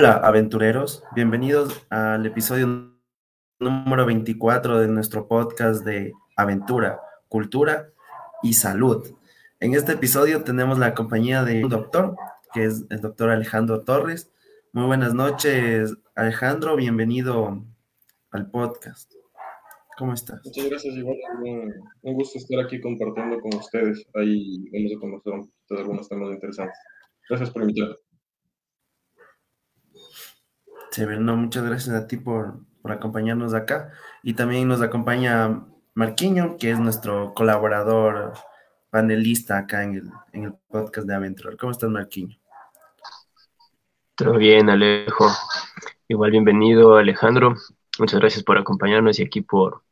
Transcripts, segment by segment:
Hola aventureros, bienvenidos al episodio número 24 de nuestro podcast de aventura, cultura y salud. En este episodio tenemos la compañía de un doctor, que es el doctor Alejandro Torres. Muy buenas noches, Alejandro, bienvenido al podcast. ¿Cómo estás? Muchas gracias, igual. Un, gusto estar aquí compartiendo con ustedes. Ahí vamos a conocer algunos temas interesantes. Gracias por invitarme. No, muchas gracias a ti por, por acompañarnos acá. Y también nos acompaña Marquiño, que es nuestro colaborador panelista acá en el, en el podcast de Aventura. ¿Cómo estás, Marquiño? Todo bien, Alejo. Igual bienvenido, Alejandro. Muchas gracias por acompañarnos y aquí por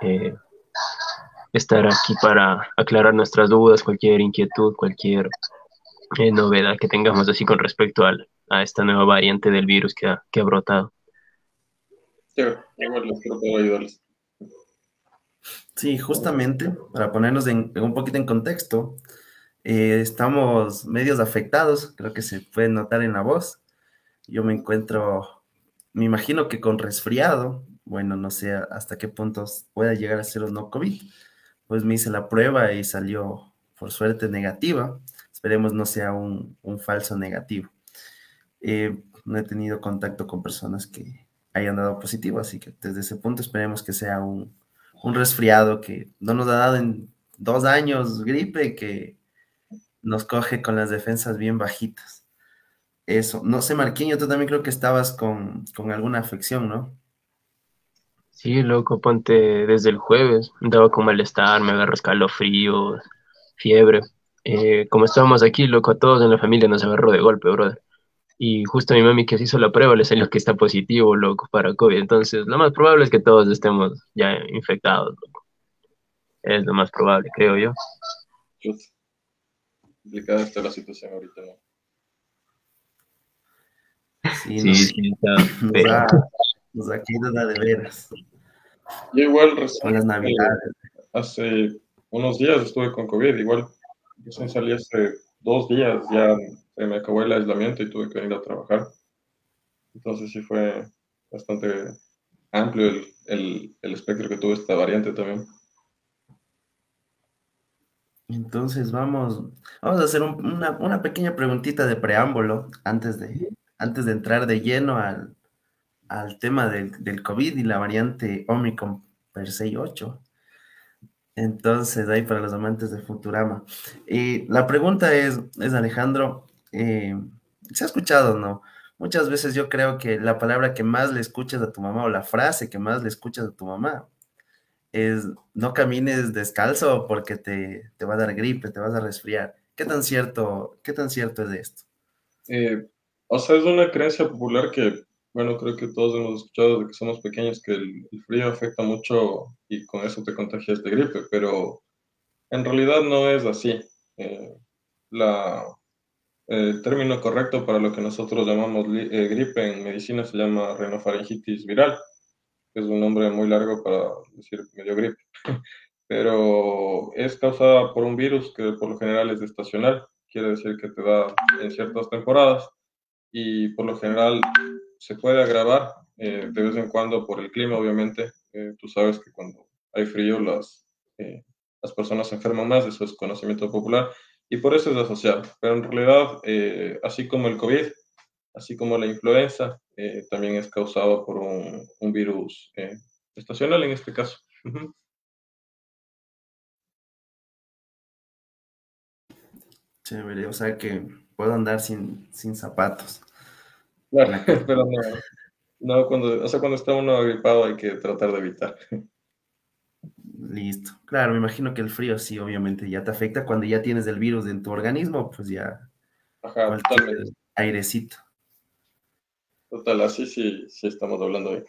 eh, estar aquí para aclarar nuestras dudas, cualquier inquietud, cualquier eh, novedad que tengamos así con respecto al, a esta nueva variante del virus que ha, que ha brotado. Sí, ayudarles. Justamente, para ponernos en, un poquito en contexto, eh, estamos medios afectados, creo que se puede notar en la voz. Yo me encuentro, me imagino que con resfriado, bueno, no sé hasta qué puntos pueda llegar a ser o no COVID. Pues me hice la prueba y salió, por suerte, negativa. Esperemos no sea un, falso negativo. Eh, no he tenido contacto con personas que hayan dado positivo, así que desde ese punto esperemos que sea un, un resfriado que no nos ha dado en dos años gripe, que nos coge con las defensas bien bajitas. Eso, no sé, Marquiño, tú también creo que estabas con, con alguna afección, ¿no? Sí, loco, ponte desde el jueves, daba con malestar, me agarró escalofríos, fiebre. Eh, como estábamos aquí, loco, a todos en la familia nos agarró de golpe, brother. Y justo a mi mami que se hizo la prueba le salió que está positivo, loco, para COVID. Entonces, lo más probable es que todos estemos ya infectados, loco. Es lo más probable, creo yo. Complicada está la situación ahorita, ¿no? Sí, sí, sí está. Nos ha de veras. Yo igual recién, las navidades. hace unos días estuve con COVID, igual recién salí hace dos días, ya se me acabó el aislamiento y tuve que venir a trabajar. Entonces sí fue bastante amplio el, el, el espectro que tuvo esta variante también. Entonces vamos, vamos a hacer una, una, pequeña preguntita de preámbulo antes de, antes de entrar de lleno al, al tema del, del, COVID y la variante Omicron per se 8. Entonces, ahí para los amantes de Futurama. Y la pregunta es, es Alejandro, eh, ¿se ha escuchado no? Muchas veces yo creo que la palabra que más le escuchas a tu mamá o la frase que más le escuchas a tu mamá es no camines descalzo porque te, te va a dar gripe, te vas a resfriar. ¿Qué tan cierto, qué tan cierto es esto? Eh, o sea, es una creencia popular que bueno, creo que todos hemos escuchado de que somos pequeños que el, frío afecta mucho y con eso te contagias de gripe, pero en realidad no es así. Eh, la, el término correcto para lo que nosotros llamamos eh, gripe en medicina se llama renofaringitis viral, es un nombre muy largo para decir medio gripe, pero es causada por un virus que por lo general es estacional, quiere decir que te da en ciertas temporadas y por lo general se puede agravar eh, de vez en cuando por el clima, obviamente. Eh, tú sabes que cuando hay frío las, eh, las personas se enferman más, eso es conocimiento popular, y por eso es asociado. Pero en realidad, así como el COVID, así como la influenza, también es causado por un, un virus estacional en este caso. Chévere, o sea que puedo andar sin, sin zapatos. Claro, pero no, no cuando, o sea, cuando está uno agripado hay que tratar de evitar. Listo. Claro, me imagino que el frío sí, obviamente, ya te afecta cuando ya tienes el virus en tu organismo, pues ya. Ajá, totalmente. Airecito. Total, así sí, sí estamos hablando hoy.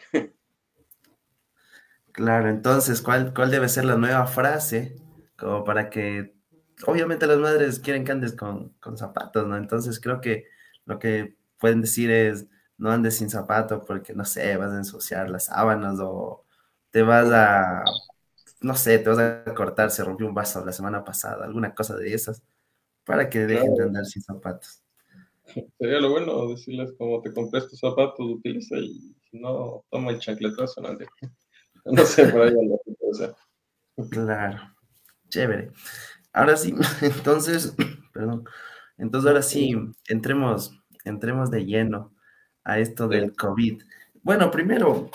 Claro, entonces, ¿cuál, ¿cuál debe ser la nueva frase? Como para que, obviamente las madres quieren que andes con, con zapatos, ¿no? Entonces creo que lo que pueden decir es, no andes sin zapato porque, no sé, vas a ensuciar las sábanas o te vas a, no sé, te vas a cortar, se rompió un vaso la semana pasada, alguna cosa de esas, para que dejen de andar sin zapatos. Sería lo bueno decirles como te compré estos zapatos, utiliza y si no, toma el chancletazo, ¿no? No sé, por ahí o sea. Claro, chévere. Ahora sí, entonces, perdón, entonces ahora sí, entremos, entremos de lleno a esto del COVID. Bueno, primero,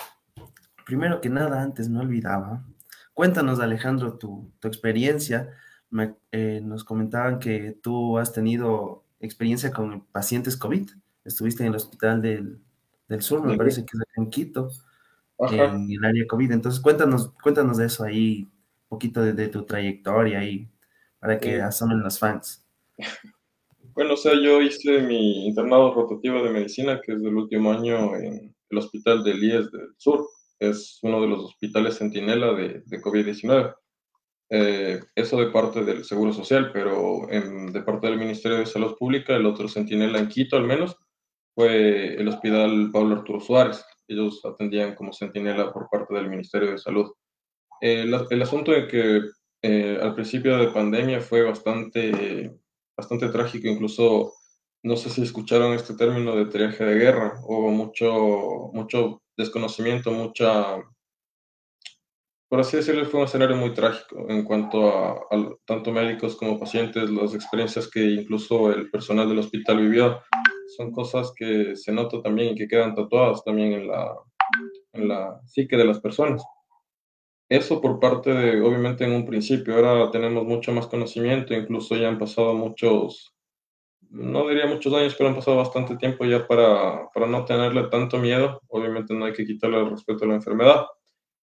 primero que nada, antes no olvidaba, cuéntanos Alejandro tu, tu experiencia. Eh, nos comentaban que tú has tenido experiencia con pacientes COVID. Estuviste en el hospital del, del sur, me parece que es en Quito, en el área COVID. Entonces, cuéntanos, cuéntanos de eso ahí, un poquito de, tu trayectoria ahí, para que asomen los fans. Bueno, o sea, yo hice mi internado rotativo de medicina, que es del último año en el hospital del IES del sur. Es uno de los hospitales centinela de, de COVID-19. Eh, eso de parte del Seguro Social, pero de parte del Ministerio de Salud Pública, el otro centinela en Quito al menos, fue el Hospital Pablo Arturo Suárez. Ellos atendían como centinela por parte del Ministerio de Salud. Eh, el asunto de que eh, al principio de pandemia fue bastante, bastante trágico, incluso no sé si escucharon este término de triaje de guerra, hubo mucho, mucho desconocimiento, mucha por así decirlo, fue un escenario muy trágico en cuanto a, tanto médicos como pacientes, las experiencias que incluso el personal del hospital vivió, son cosas que se notan también y que quedan tatuadas también en la, en la psique de las personas. Eso por parte de, obviamente en un principio, ahora tenemos mucho más conocimiento, incluso ya han pasado muchos, no diría muchos años, pero han pasado bastante tiempo ya para, para no tenerle tanto miedo. Obviamente no hay que quitarle el respeto a la enfermedad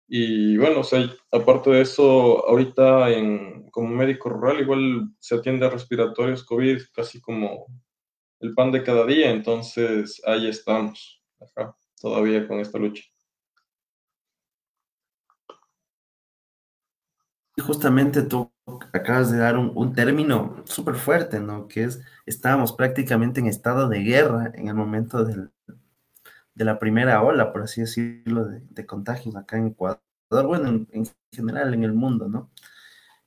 y bueno, o sea, aparte de eso, ahorita en, como médico rural igual se atiende a respiratorios COVID casi como el pan de cada día, entonces ahí estamos, todavía con esta lucha. Justamente tú acabas de dar un, un término súper fuerte, ¿no? Que es, estábamos prácticamente en estado de guerra en el momento del, de la primera ola, por así decirlo, de, contagios acá en Ecuador, bueno, en, general en el mundo, ¿no?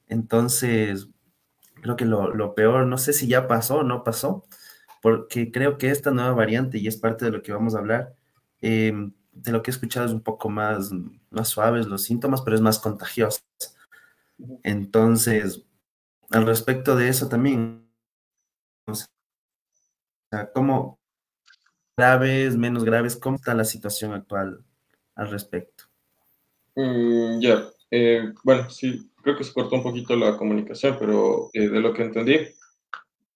Entonces, creo que lo, peor, no sé si ya pasó o no pasó, porque creo que esta nueva variante, y es parte de lo que vamos a hablar, em, de lo que he escuchado es un poco más, más suaves los síntomas, pero es más contagiosa. Entonces, al respecto de eso también, o sea, ¿cómo, graves, menos graves? ¿Cómo está la situación actual al respecto? Mm, ya, eh, bueno, sí, creo que se cortó un poquito la comunicación, pero eh, de lo que entendí,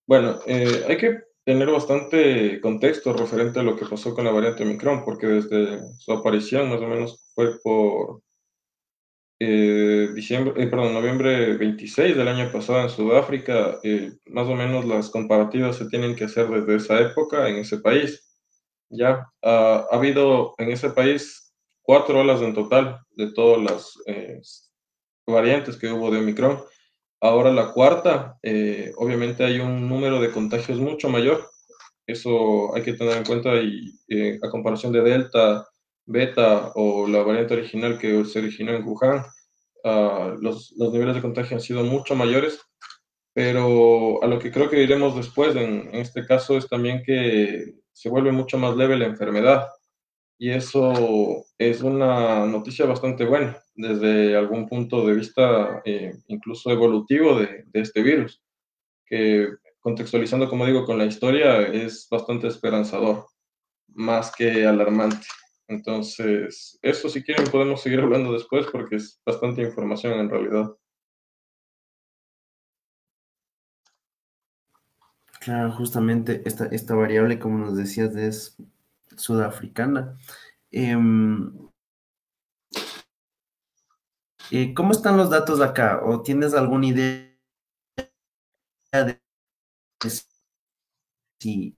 bueno, eh, hay que tener bastante contexto referente a lo que pasó con la variante Omicron, porque desde su aparición, más o menos, fue por diciembre, perdón, noviembre 26 del año pasado en Sudáfrica, más o menos las comparativas se tienen que hacer desde esa época en ese país. Ya ha habido en ese país cuatro olas en total de todas las eh, variantes que hubo de Omicron. Ahora la cuarta, eh, obviamente hay un número de contagios mucho mayor. Eso hay que tener en cuenta y eh, a comparación de Delta, Beta o la variante original que se originó en Wuhan, ah, los, los, niveles de contagio han sido mucho mayores. Pero a lo que creo que iremos después en, en este caso es también que se vuelve mucho más leve la enfermedad. Y eso es una noticia bastante buena desde algún punto de vista eh, incluso evolutivo de, de, este virus, que contextualizando, como digo, con la historia es bastante esperanzador, más que alarmante. Entonces, eso si quieren podemos seguir hablando después porque es bastante información en realidad. Claro, justamente esta, esta variable, como nos decías, es sudafricana. Em, eh, ¿Cómo están los datos acá? ¿O tienes alguna idea de si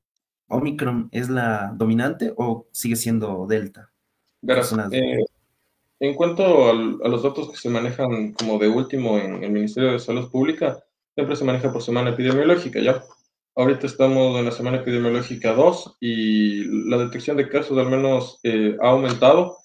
Omicron es la dominante o sigue siendo Delta? Verás, eh, en cuanto a los datos que se manejan como de último en el Ministerio de Salud Pública, siempre se maneja por semana epidemiológica, ¿ya? Ahorita estamos en la semana epidemiológica 2 y la detección de casos al menos eh, ha aumentado.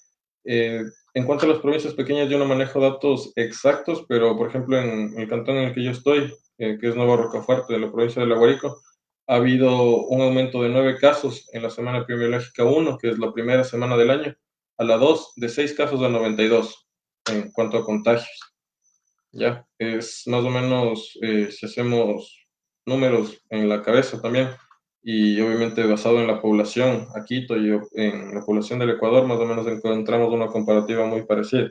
Eh, en cuanto a las provincias pequeñas, yo no manejo datos exactos, pero por ejemplo en el cantón en el que yo estoy, eh, que es Nueva Rocafuerte, de la provincia de La Guarico, ha habido un aumento de nueve casos en la semana epidemiológica 1, que es la primera semana del año, a la 2, de seis casos a 92 en cuanto a contagios. Ya, es más o menos, eh, si hacemos números en la cabeza también, y obviamente basado en la población, aquí en la población del Ecuador, más o menos encontramos una comparativa muy parecida.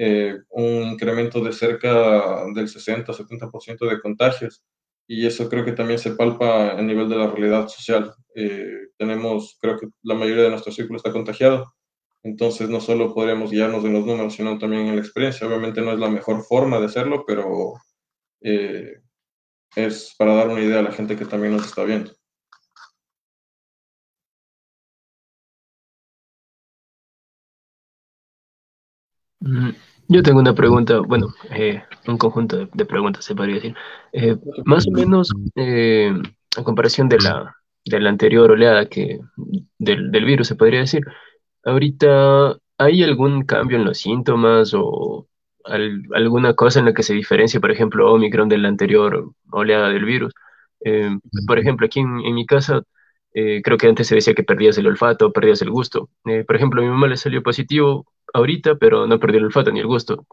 Eh, un incremento de cerca del 60-70% de contagios y eso creo que también se palpa a nivel de la realidad social. Eh, tenemos, creo que la mayoría de nuestro círculo está contagiado, entonces no solo podremos guiarnos en los números, sino también en la experiencia. Obviamente no es la mejor forma de hacerlo, pero eh, es para dar una idea a la gente que también nos está viendo. Mm, yo tengo una pregunta, bueno, eh, un conjunto de, preguntas se podría decir. Eh, más o menos, eh, a comparación de la, de la anterior oleada que, del, del virus, se podría decir, ahorita, ¿hay algún cambio en los síntomas o alguna cosa en la que se diferencia, por ejemplo, Omicron de la anterior oleada del virus? por ejemplo, aquí en, en mi casa, creo que antes se decía que perdías el olfato, perdías el gusto. por ejemplo, a mi mamá le salió positivo ahorita, pero no perdió el olfato ni el gusto.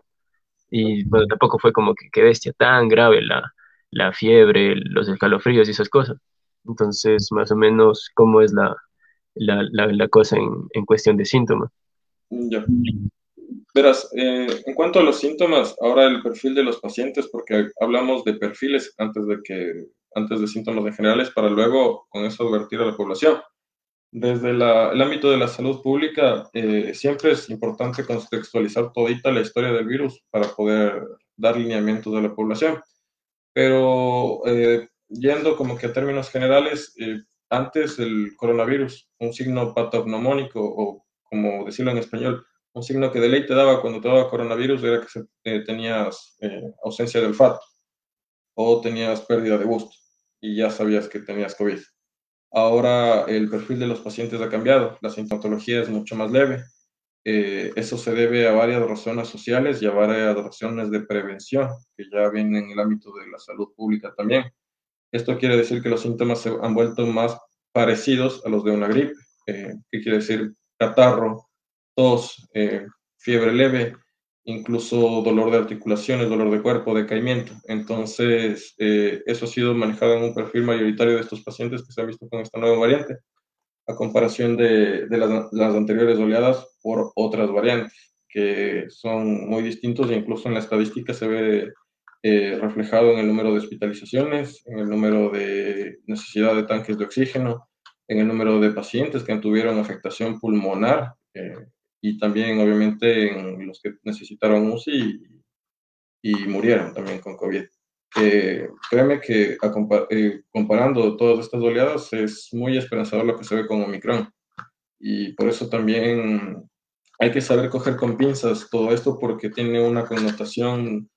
Y bueno, tampoco fue como que, bestia tan grave la, la fiebre, los escalofríos y esas cosas. Entonces, más o menos, ¿cómo es la, la, la, cosa en, en, cuestión de síntomas? Ya. Verás, eh, en cuanto a los síntomas, ahora el perfil de los pacientes, porque hablamos de perfiles antes de que antes de síntomas en generales, para luego con eso advertir a la población. Desde el ámbito de la salud pública, eh, siempre es importante contextualizar todita la historia del virus para poder dar lineamientos a la población. Pero eh, yendo como que a términos generales, eh, antes el coronavirus, un signo patognomónico o como decirlo en español, un signo que de ley te daba cuando te daba coronavirus era que tenías ausencia de olfato o tenías pérdida de gusto y ya sabías que tenías COVID. Ahora el perfil de los pacientes ha cambiado, la sintomatología es mucho más leve. Eh, eso se debe a varias razones sociales y a varias razones de prevención, que ya vienen en el ámbito de la salud pública también. Esto quiere decir que los síntomas se han vuelto más parecidos a los de una gripe, eh, que quiere decir catarro, tos, eh, fiebre leve, incluso dolor de articulaciones, dolor de cuerpo, decaimiento. Entonces, eh, eso ha sido manejado en un perfil mayoritario de estos pacientes que se han visto con esta nueva variante, a comparación de, las, anteriores oleadas por otras variantes, que son muy distintos e incluso en la estadística se ve eh, reflejado en el número de hospitalizaciones, en el número de necesidad de tanques de oxígeno, en el número de pacientes que tuvieron afectación pulmonar, y también obviamente en los que necesitaron UCI y, y murieron también con COVID. Eh, créeme que eh, comparando todas estas oleadas es muy esperanzador lo que se ve con Omicron. Y por eso también hay que saber coger con pinzas todo esto porque tiene una connotación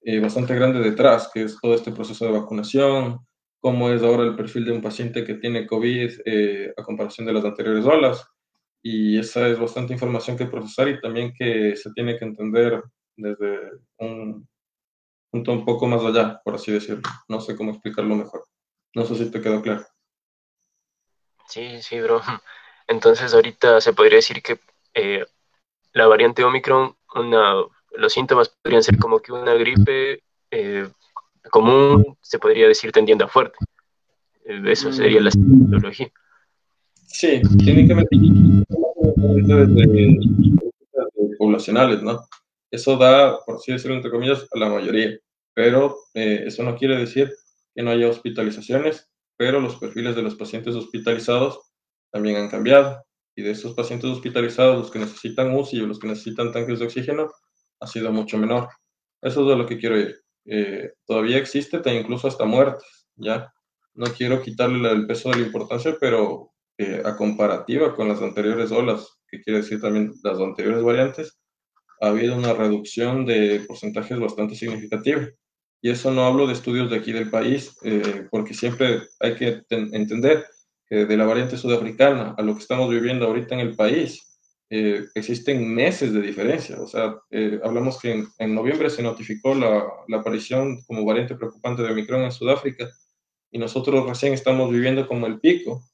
eh, bastante grande detrás, que es todo este proceso de vacunación, cómo es ahora el perfil de un paciente que tiene COVID a comparación de las anteriores olas y esa es bastante información que procesar y también que se tiene que entender desde un punto un poco más allá, por así decirlo. No sé cómo explicarlo mejor. No sé si te quedó claro. Sí, sí, bro. Entonces ahorita se podría decir que eh, la variante Omicron, una, los síntomas podrían ser como que una gripe eh, común, se podría decir tendiendo a fuerte. Eh, eso sería la sintomatología. Sí, meter desde poblacionales, ¿no? Eso da, por así decirlo, entre comillas, a la mayoría, pero eh, eso no quiere decir que no haya hospitalizaciones, pero los perfiles de los pacientes hospitalizados también han cambiado. Y de esos pacientes hospitalizados, los que necesitan UCI o los que necesitan tanques de oxígeno, ha sido mucho menor. Eso es de lo que quiero ir. Eh, todavía existe, incluso hasta muertes, ¿ya? No quiero quitarle el peso de la importancia, pero a comparativa con las anteriores olas, que quiere decir también las anteriores variantes, ha habido una reducción de porcentajes bastante significativa. Y eso no hablo de estudios de aquí del país, eh, porque siempre hay que entender que de la variante sudafricana a lo que estamos viviendo ahorita en el país, eh, existen meses de diferencia. O sea, eh, hablamos que en, noviembre se notificó la, la, aparición como variante preocupante de Omicron en Sudáfrica y nosotros recién estamos viviendo como el pico,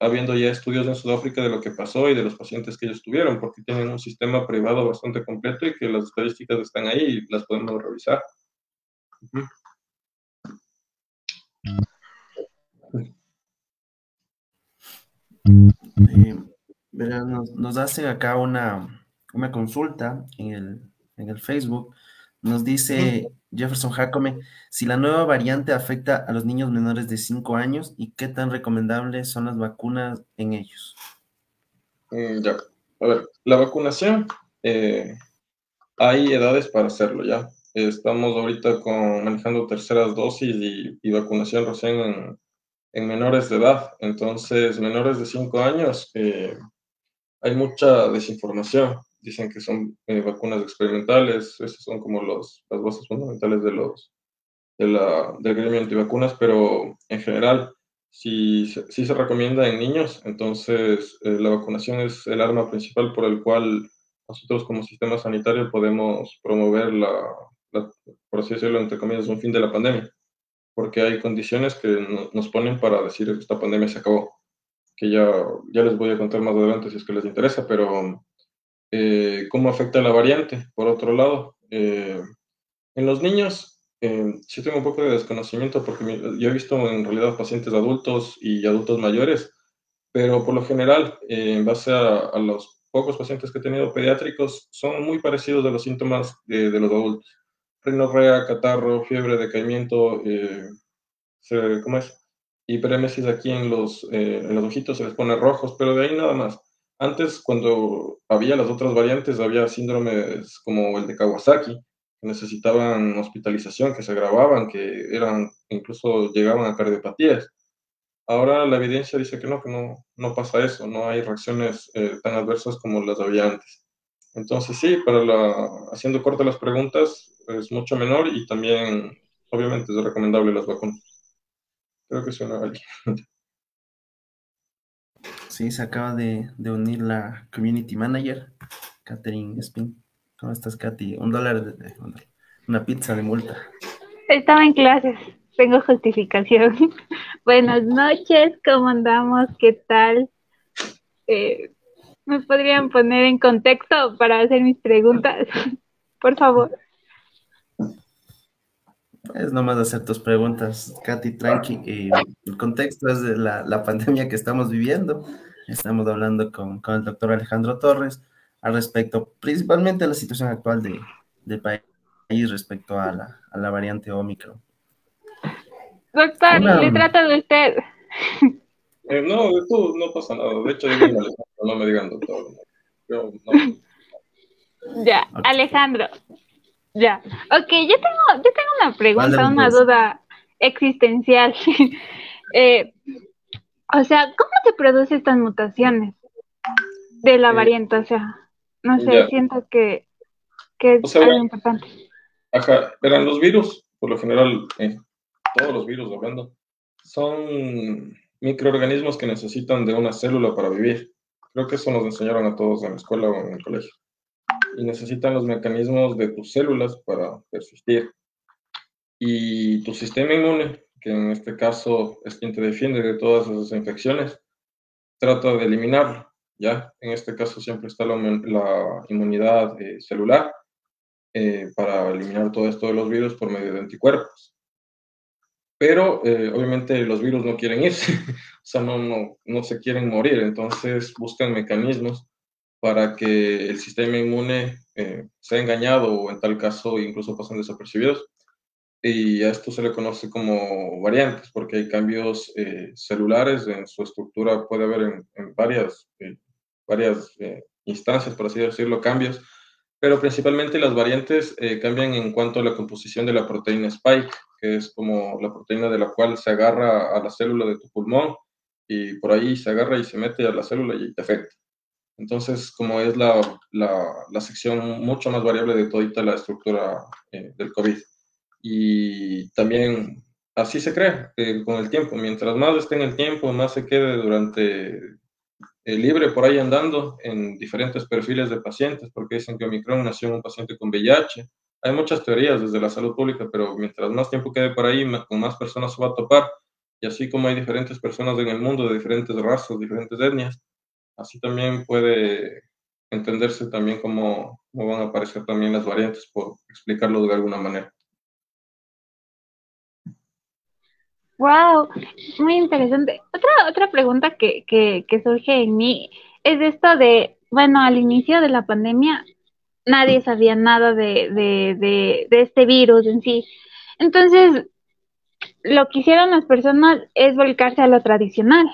habiendo ya estudios en Sudáfrica de lo que pasó y de los pacientes que ellos tuvieron, porque tienen un sistema privado bastante completo y que las estadísticas están ahí y las podemos revisar. Eh, nos, nos, hacen acá una, una consulta en el, en el Facebook. Nos dice Jefferson Jacome, si la nueva variante afecta a los niños menores de 5 años y qué tan recomendables son las vacunas en ellos. Mm, ya, a ver, la vacunación, eh, hay edades para hacerlo ya. Estamos ahorita con, manejando terceras dosis y, vacunación recién en, en, menores de edad. Entonces, menores de 5 años, eh, hay mucha desinformación dicen que son eh, vacunas experimentales, esas son como los, las bases fundamentales de los, de la, del gremio antivacunas, pero en general si, si se recomienda en niños, entonces eh, la vacunación es el arma principal por el cual nosotros como sistema sanitario podemos promover la, por así decirlo, entre comillas, un fin de la pandemia, porque hay condiciones que nos ponen para decir esta pandemia se acabó, que ya, ya les voy a contar más adelante si es que les interesa, pero eh, cómo afecta la variante. Por otro lado, eh, en los niños eh, sí tengo un poco de desconocimiento porque yo he visto en realidad pacientes adultos y adultos mayores, pero por lo general, en base a, los pocos pacientes que he tenido pediátricos, son muy parecidos a los síntomas de, los adultos. Rinorrea, catarro, fiebre, decaimiento, ¿cómo es? Hiperemesis aquí en los, en los ojitos se les pone rojos, pero de ahí nada más. Antes, cuando había las otras variantes, había síndromes como el de Kawasaki, que necesitaban hospitalización, que se agravaban, que eran, incluso llegaban a cardiopatías. Ahora la evidencia dice que no, que no, no pasa eso, no hay reacciones eh, tan adversas como las había antes. Entonces sí, para la, haciendo cortas las preguntas, es mucho menor y también, obviamente, es recomendable las vacunas. Creo que suena alguien. Sí, se acaba de, unir la community manager, Catherine Spin. ¿Cómo estás, Katy? Un dólar, de, una pizza de multa. Estaba en clases, tengo justificación. Buenas noches, ¿cómo andamos? ¿Qué tal? Eh, ¿Me podrían poner en contexto para hacer mis preguntas? Por favor. Es nomás hacer tus preguntas, Katy, tranqui. el contexto es de la, pandemia que estamos viviendo. Estamos hablando con, el doctor Alejandro Torres al respecto, principalmente de la situación actual de, del país respecto a la, a la variante Omicron. Doctor, le trata de usted. Eh, no, tú no pasa nada. De hecho, no me digan doctor. Ya, Alejandro, ya, ok, yo tengo, yo tengo una pregunta, una duda existencial. Eh, o sea, ¿cómo se producen estas mutaciones de la variante? O sea, no sé, siento que, es algo importante. Ajá, eran los virus, por lo general, eh, todos los virus hablando, son microorganismos que necesitan de una célula para vivir. Creo que eso nos enseñaron a todos en la escuela o en el colegio y necesitan los mecanismos de tus células para persistir. Y tu sistema inmune, que en este caso es quien te defiende de todas esas infecciones, trata de eliminarlo. ¿ya? En este caso siempre está la, inmunidad eh, celular eh, para eliminar todo esto de los virus por medio de anticuerpos. Pero eh, obviamente los virus no quieren irse, o sea, no, no, no se quieren morir, entonces buscan mecanismos para que el sistema inmune eh, sea engañado o en tal caso incluso pasen desapercibidos. Y a esto se le conoce como variantes porque hay cambios eh, celulares en su estructura, puede haber en, varias, eh, varias instancias, por así decirlo, cambios, pero principalmente las variantes cambian en cuanto a la composición de la proteína spike, que es como la proteína de la cual se agarra a la célula de tu pulmón y por ahí se agarra y se mete a la célula y te afecta. Entonces, como es la, la, sección mucho más variable de toda la estructura eh, del COVID. Y también así se cree con el tiempo. Mientras más esté en el tiempo, más se quede durante eh, libre por ahí andando en diferentes perfiles de pacientes, porque dicen que Omicron nació en un paciente con VIH, hay muchas teorías desde la salud pública, pero mientras más tiempo quede por ahí, con más personas se va a topar. Y así como hay diferentes personas en el mundo de diferentes razas, diferentes etnias, así también puede entenderse también cómo, van a aparecer también las variantes, por explicarlo de alguna manera. Wow, muy interesante. Otra, otra pregunta que, que, que surge en mí es esto de, bueno, al inicio de la pandemia nadie sabía nada de, de, de, de este virus en sí. Entonces, lo que hicieron las personas es volcarse a lo tradicional.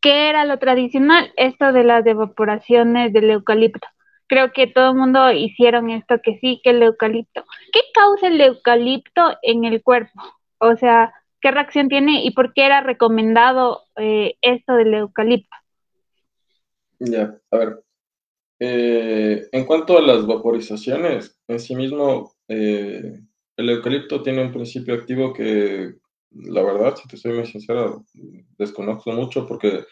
¿Qué era lo tradicional? Esto de las evaporaciones del eucalipto. Creo que todo el mundo hicieron esto que sí, que el eucalipto. ¿Qué causa el eucalipto en el cuerpo? O sea, ¿qué reacción tiene y por qué era recomendado eh, esto del eucalipto? Ya, a ver. Eh, en cuanto a las vaporizaciones, en sí mismo, eh, el eucalipto tiene un principio activo que, la verdad, si te soy muy sincero, desconozco mucho porque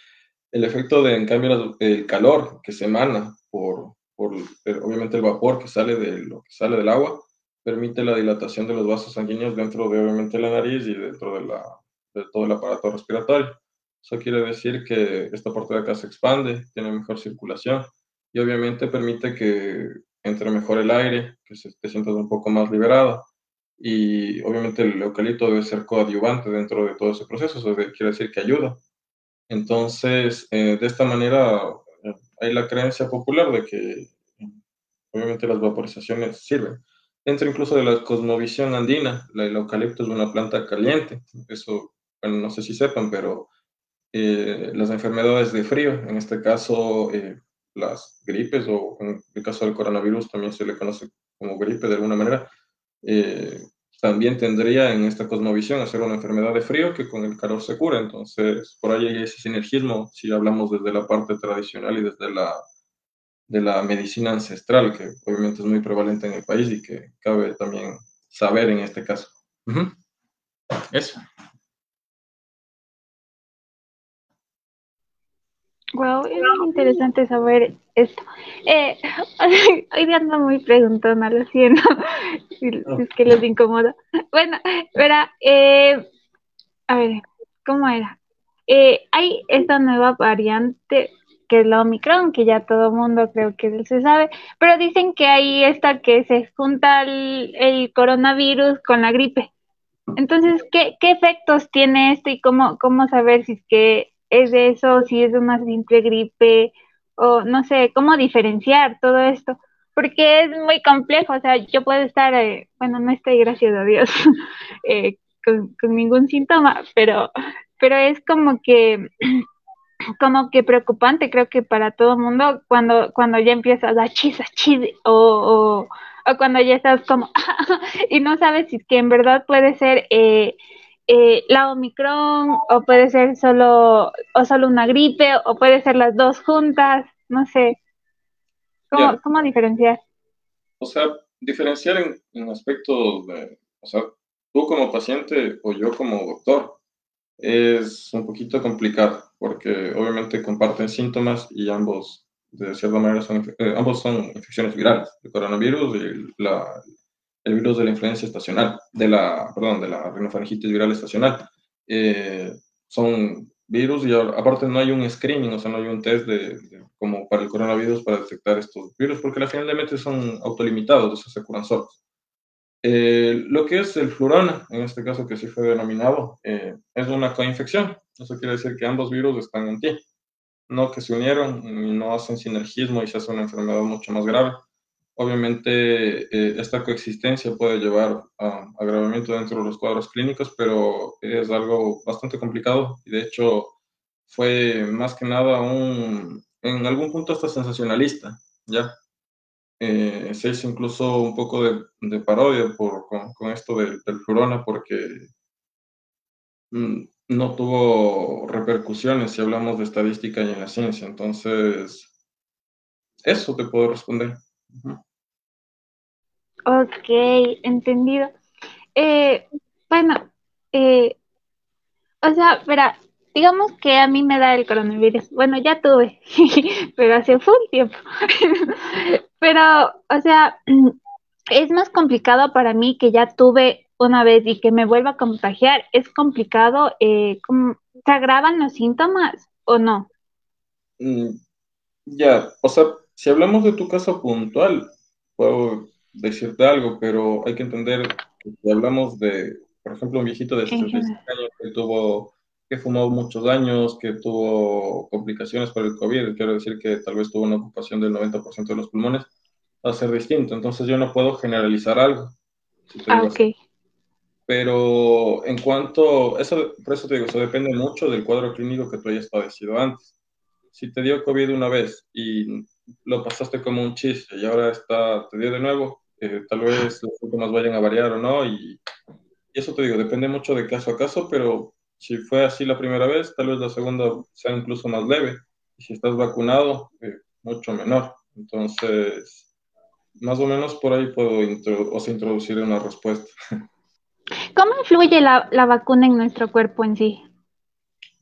el efecto de, en cambio, el calor que se emana por, por obviamente, el vapor que sale de lo que sale del agua, permite la dilatación de los vasos sanguíneos dentro de, obviamente, la nariz y dentro de, la, de todo el aparato respiratorio. Eso quiere decir que esta parte de acá se expande, tiene mejor circulación y obviamente permite que entre mejor el aire, que se, te sientas un poco más liberado. Y obviamente el eucalipto debe ser coadyuvante dentro de todo ese proceso, eso quiere decir que ayuda. Entonces, eh, de esta manera eh, hay la creencia popular de que obviamente las vaporizaciones sirven. Dentro incluso de la cosmovisión andina, el eucalipto es una planta caliente. Eso, bueno, no sé si sepan, pero eh, las enfermedades de frío, en este caso eh, las gripes o en el caso del coronavirus también se le conoce como gripe de alguna manera, eh, también tendría en esta cosmovisión hacer una enfermedad de frío que con el calor se cura. Entonces, por ahí hay ese sinergismo si hablamos desde la parte tradicional y desde la, de la medicina ancestral, que obviamente es muy prevalente en el país y que cabe también saber en este caso. Eso. Wow, es muy interesante saber esto. Eh, hoy día ando muy preguntona, lo siento, si, es que les incomoda. Bueno, verá, eh, a ver, ¿cómo era? Eh, hay esta nueva variante que es la Omicron, que ya todo el mundo creo que se sabe, pero dicen que hay esta que se junta el, el coronavirus con la gripe. Entonces, ¿qué, ¿qué efectos tiene esto y cómo, cómo saber si es que es de eso, si es de una simple gripe, o no sé, cómo diferenciar todo esto, porque es muy complejo, o sea, yo puedo estar, eh, bueno, no estoy, gracias a Dios, eh, con, ningún síntoma, pero, pero es como que, como que preocupante, creo que para todo el mundo, cuando, cuando ya empiezas a chis, chis, o, o, o cuando ya estás como, y no sabes si que en verdad puede ser eh, eh, la Omicron o puede ser solo o solo una gripe o puede ser las dos juntas, no sé. ¿Cómo, ¿cómo diferenciar? O sea, diferenciar en, en aspectos de, o sea, tú como paciente o yo como doctor es un poquito complicado porque obviamente comparten síntomas y ambos de cierta manera son, eh, ambos son infecciones virales, el coronavirus y la, el virus de la influencia estacional, de la, perdón, de la rinofaringitis viral estacional. Eh, son virus y aparte no hay un screening, o sea, no hay un test de, como para el coronavirus para detectar estos virus, porque finalmente son autolimitados, o se curan solos. Eh, lo que es el flurona, en este caso que sí fue denominado, eh, es una coinfección. Eso quiere decir que ambos virus están en ti, no que se unieron y no hacen sinergismo y se hace una enfermedad mucho más grave. Obviamente, eh, esta coexistencia puede llevar a agravamiento dentro de los cuadros clínicos, pero es algo bastante complicado y de hecho fue más que nada un, en algún punto hasta sensacionalista, ¿ya? Eh, se hizo incluso un poco de, parodia por, con, esto del, del porque mm, no tuvo repercusiones si hablamos de estadística y en la ciencia. Entonces, eso te puedo responder. Ok, entendido. Eh, bueno, eh, o sea, verá, digamos que a mí me da el coronavirus. Bueno, ya tuve, pero hace full tiempo. pero, o sea, es más complicado para mí que ya tuve una vez y que me vuelva a contagiar. Es complicado. Eh, ¿Se agravan los síntomas o no? Mm, ya, o sea, si hablamos de tu caso puntual, puedo decirte algo, pero hay que entender que si hablamos de, por ejemplo, un viejito de 65 años que tuvo, que fumó muchos años, que tuvo complicaciones por el COVID, quiero decir que tal vez tuvo una ocupación del 90% de los pulmones, va a ser distinto. Entonces yo no puedo generalizar algo. ah, ok. Pero en cuanto, eso, por eso te digo, eso depende mucho del cuadro clínico que tú hayas padecido antes. Si te dio COVID una vez y lo pasaste como un chiste y ahora está, te dio de nuevo, eh, tal vez los síntomas vayan a variar o no. Y, eso te digo, depende mucho de caso a caso, pero si fue así la primera vez, tal vez la segunda sea incluso más leve. Y si estás vacunado, eh, mucho menor. Entonces, más o menos por ahí puedo introducir una respuesta. ¿Cómo influye la, la, vacuna en nuestro cuerpo en sí?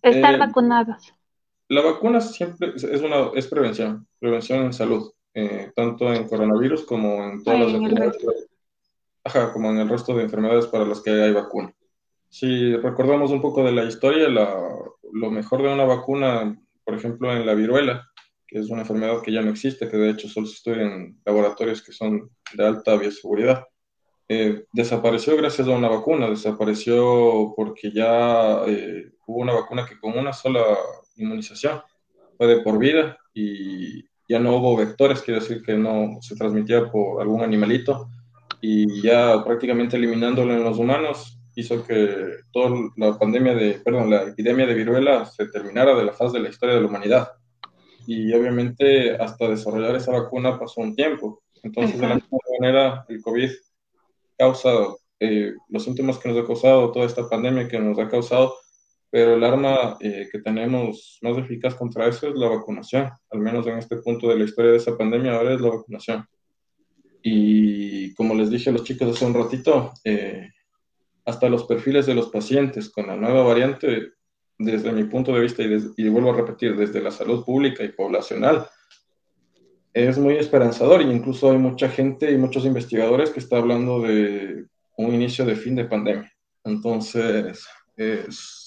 Estar eh, vacunados. La vacuna siempre es, una, es prevención, prevención en salud, eh, tanto en coronavirus como en todas las enfermedades. Ajá, como en el resto de enfermedades para las que hay vacuna. Si recordamos un poco de la historia, lo mejor de una vacuna, por ejemplo, en la viruela, que es una enfermedad que ya no existe, que de hecho solo se estudia en laboratorios que son de alta bioseguridad, eh, desapareció gracias a una vacuna, desapareció porque ya eh, hubo una vacuna que con una sola inmunización fue de por vida y ya no hubo vectores, quiere decir que no se transmitía por algún animalito y ya prácticamente eliminándolo en los humanos hizo que toda la pandemia de, perdón, la epidemia de viruela se terminara de la faz de la historia de la humanidad. Y obviamente hasta desarrollar esa vacuna pasó un tiempo. Entonces, de la misma manera, el COVID causado, eh, los síntomas que nos ha causado toda esta pandemia que nos ha causado, pero el arma eh, que tenemos más eficaz contra eso es la vacunación, al menos en este punto de la historia de esa pandemia ahora es la vacunación. Y como les dije a los chicos hace un ratito, eh, hasta los perfiles de los pacientes con la nueva variante, desde mi punto de vista, y, y vuelvo a repetir, desde la salud pública y poblacional, es muy esperanzador y incluso hay mucha gente y muchos investigadores que están hablando de un inicio de fin de pandemia. Entonces, es,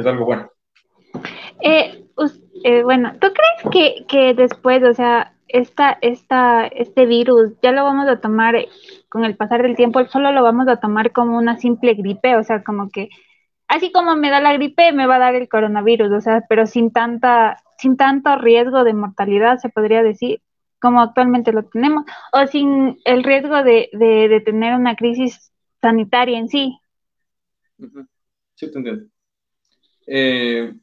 es algo bueno. Eh, eh, bueno, ¿tú crees que, que, después, o sea, esta, esta, este virus ya lo vamos a tomar con el pasar del tiempo, solo lo vamos a tomar como una simple gripe, o sea, como que así como me da la gripe, me va a dar el coronavirus, o sea, pero sin tanta, sin tanto riesgo de mortalidad, se podría decir como actualmente lo tenemos, o sin el riesgo de, de, tener una crisis sanitaria en sí. Sí, te entiendo. Eh,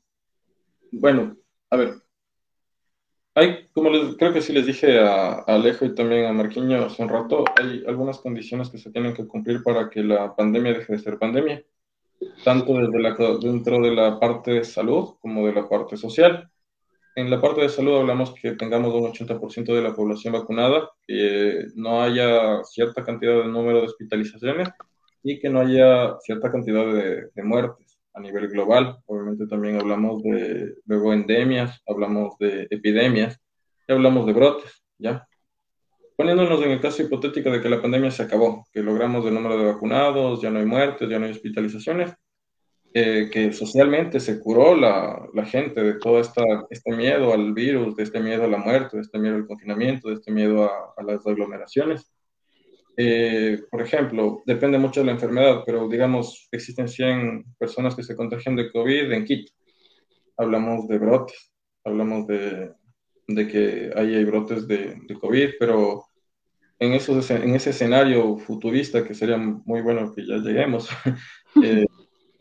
bueno, a ver. Hay, como les, creo que sí les dije a, Alejo y también a Marquiño hace un rato, hay algunas condiciones que se tienen que cumplir para que la pandemia deje de ser pandemia, tanto desde la, dentro de la parte de salud como de la parte social. En la parte de salud hablamos que tengamos un 80% de la población vacunada, que no haya cierta cantidad de número de hospitalizaciones y que no haya cierta cantidad de, muertes a nivel global. Obviamente también hablamos de luego endemias, hablamos de epidemias y hablamos de brotes, ¿ya? Poniéndonos en el caso hipotético de que la pandemia se acabó, que logramos el número de vacunados, ya no hay muertes, ya no hay hospitalizaciones, que socialmente se curó la, la, gente de todo esta, este miedo al virus, de este miedo a la muerte, de este miedo al confinamiento, de este miedo a, a las aglomeraciones. Eh, por ejemplo, depende mucho de la enfermedad, pero digamos, existen 100 personas que se contagian de COVID en Quito. Hablamos de brotes, hablamos de, de que ahí hay brotes de, de COVID, pero en, esos, en ese escenario futurista, que sería muy bueno que ya lleguemos, eh,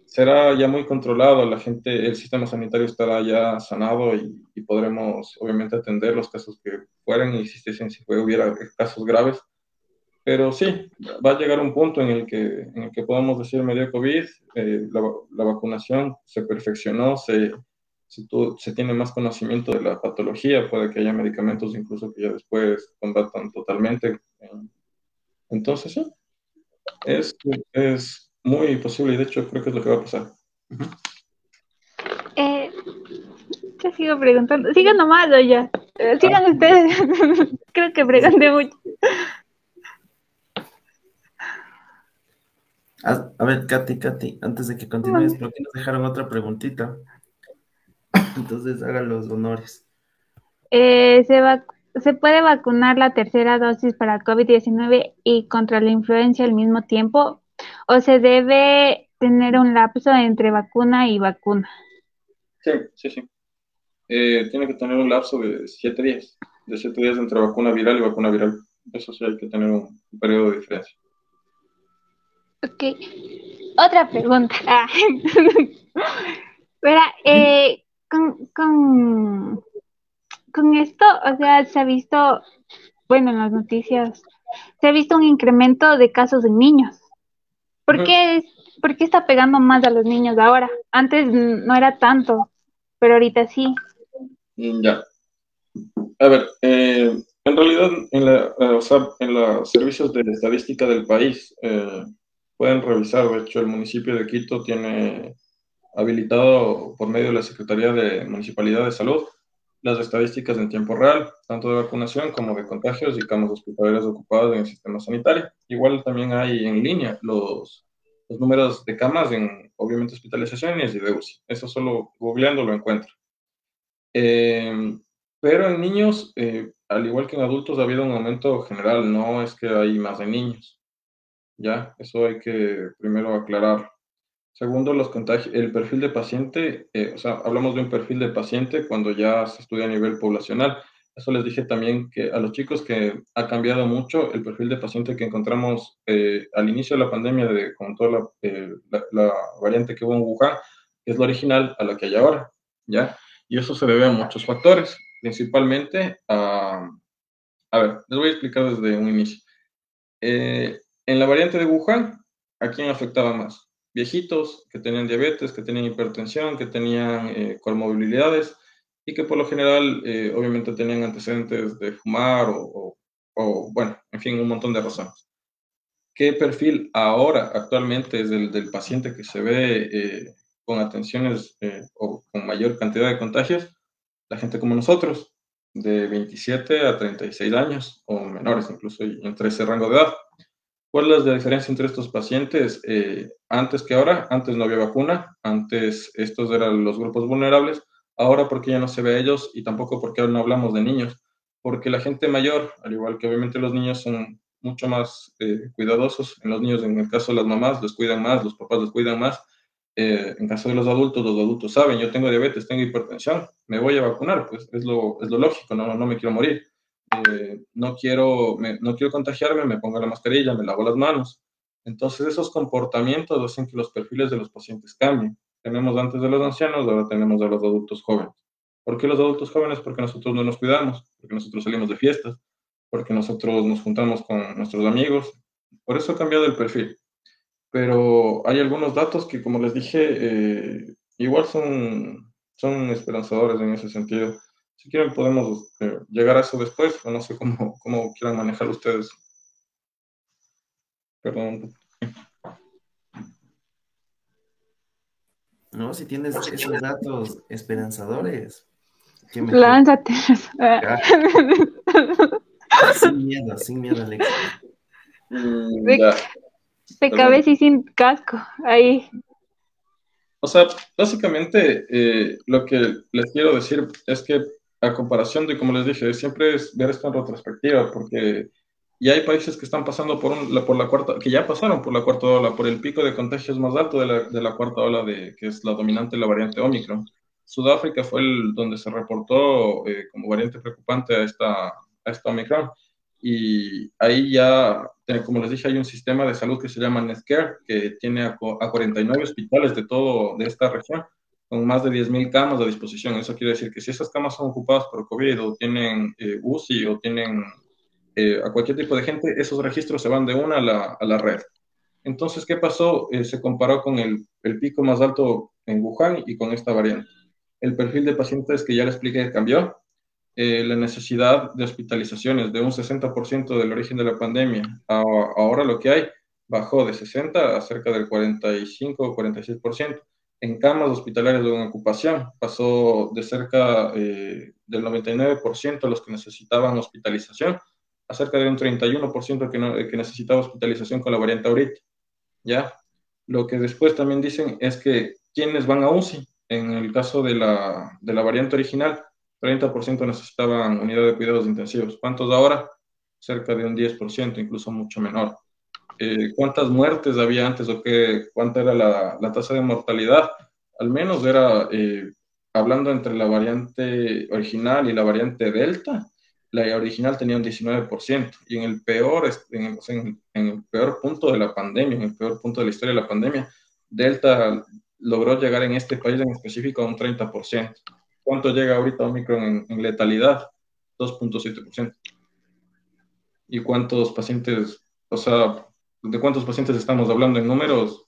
será ya muy controlado, la gente, el sistema sanitario estará ya sanado y, podremos obviamente atender los casos que fueran y si, si hubiera casos graves. Pero sí, va a llegar un punto en el que, en el que podamos decir medio COVID, eh, la, la, vacunación se perfeccionó, se, se, se, tiene más conocimiento de la patología, puede que haya medicamentos incluso que ya después combatan totalmente. Entonces sí, es, es muy posible y de hecho creo que es lo que va a pasar. eh, sigo preguntando. Sigan nomás, ya. Eh, sigan ah. ustedes. creo que pregunté mucho. A, ver, Katy, Katy, antes de que continúes, ¿por qué nos dejaron otra preguntita? Entonces, haga los honores. Eh, se, ¿Se puede vacunar la tercera dosis para COVID-19 y contra la influencia al mismo tiempo? ¿O se debe tener un lapso entre vacuna y vacuna? Sí, sí, sí. Eh, tiene que tener un lapso de siete días, de siete días entre vacuna viral y vacuna viral. Eso sí, hay que tener un, periodo de diferencia. Ok. Otra pregunta. Ah. eh, con, con, con esto, o sea, se ha visto, bueno, en las noticias, se ha visto un incremento de casos en niños. ¿Por, qué, ¿Por qué está pegando más a los niños ahora? Antes no era tanto, pero ahorita sí. Mm, ya. A ver, eh, en realidad, en, la, eh, en los servicios de estadística del país eh, pueden revisar, de hecho, el municipio de Quito tiene habilitado por medio de la Secretaría de Municipalidad de Salud las estadísticas en tiempo real, tanto de vacunación como de contagios y camas hospitalarias ocupadas en el sistema sanitario. Igual también hay en línea los, los números de camas en, obviamente, hospitalizaciones y de UCI. Eso solo googleando lo encuentro. Eh, pero en niños, eh, al igual que en adultos, ha habido un aumento general, no es que hay más de niños. Ya, eso hay que primero aclarar. Segundo, los contagios, el perfil de paciente, eh, o sea, hablamos de un perfil de paciente cuando ya se estudia a nivel poblacional. Eso les dije también que a los chicos que ha cambiado mucho el perfil de paciente que encontramos eh, al inicio de la pandemia de, con toda eh, la, la, variante que hubo en Wuhan, es la original a la que hay ahora, ¿ya? Y eso se debe a muchos factores, principalmente a... A ver, les voy a explicar desde un inicio. En la variante de Wuhan, ¿a quién afectaba más? viejitos que tenían diabetes, que tenían hipertensión, que tenían eh, comorbilidades y que por lo general eh, obviamente tenían antecedentes de fumar o, bueno, en fin, un montón de razones. ¿Qué perfil ahora actualmente es el del paciente que se ve eh, con atenciones eh, o con mayor cantidad de contagios? La gente como nosotros, de 27 a 36 años o menores incluso entre ese rango de edad. ¿Cuál es la diferencia entre estos pacientes? Eh, antes que ahora, antes no había vacuna, antes estos eran los grupos vulnerables, ahora porque ya no se ve a ellos y tampoco porque ahora no hablamos de niños, porque la gente mayor, al igual que obviamente los niños son mucho más eh, cuidadosos, en los niños en el caso de las mamás les cuidan más, los papás les cuidan más, eh, en caso de los adultos, los adultos saben, yo tengo diabetes, tengo hipertensión, me voy a vacunar, pues es lo, es lo lógico, no, no me quiero morir. Eh, no, quiero, no quiero contagiarme, me pongo la mascarilla, me lavo las manos. Entonces esos comportamientos hacen que los perfiles de los pacientes cambien. Tenemos antes de los ancianos, ahora tenemos a los adultos jóvenes. ¿Por qué los adultos jóvenes? Porque nosotros no nos cuidamos, porque nosotros salimos de fiestas, porque nosotros nos juntamos con nuestros amigos. Por eso ha cambiado el perfil. Pero hay algunos datos que, como les dije, eh, igual son, son esperanzadores en ese sentido. Si quieren podemos eh, llegar a eso después, o no sé cómo, cómo quieran manejar ustedes. Perdón. No, si tienes esos datos esperanzadores. Lánzate. sin miedo, sin miedo, Alex. Mm, de, cabeza y sin casco, ahí. O sea, básicamente eh, lo que les quiero decir es que a comparación de, como les dije, siempre es ver esto en retrospectiva, porque ya hay países que están pasando por, un, la, por la cuarta, que ya pasaron por la cuarta ola, por el pico de contagios más alto de la, de la cuarta ola, de, que es la dominante, la variante Omicron. Sudáfrica fue el donde se reportó eh, como variante preocupante a esta, a esta Omicron. Y ahí ya, como les dije, hay un sistema de salud que se llama NetCare, que tiene a, a 49 hospitales de todo, de esta región, con más de 10.000 camas a disposición. Eso quiere decir que si esas camas son ocupadas por COVID o tienen eh, UCI o tienen eh, a cualquier tipo de gente, esos registros se van de una a la, a la red. Entonces, ¿qué pasó? Eh, se comparó con el, el, pico más alto en Wuhan y con esta variante. El perfil de pacientes que ya le expliqué cambió. la necesidad de hospitalizaciones de un 60% del origen de la pandemia. ahora lo que hay bajó de 60 a cerca del 45 o 46% en camas hospitalarias de una ocupación. Pasó de cerca eh, del 99% los que necesitaban hospitalización a cerca de un 31% que, no, que necesitaba hospitalización con la variante ahorita. ¿Ya? Lo que después también dicen es que quienes van a UCI, en el caso de la, de la variante original, 30% necesitaban unidad de cuidados intensivos. ¿Cuántos ahora? Cerca de un 10%, incluso mucho menor. Eh, ¿Cuántas muertes había antes o qué, cuánta era la, la tasa de mortalidad? Al menos era, eh, hablando entre la variante original y la variante Delta, la original tenía un 19% y en el peor, en, en, en, el peor punto de la pandemia, en el peor punto de la historia de la pandemia, Delta logró llegar en este país en específico a un 30%. ¿Cuánto llega ahorita Omicron en, en letalidad? 2.7%. ¿Y cuántos pacientes, o sea, de cuántos pacientes estamos hablando en números?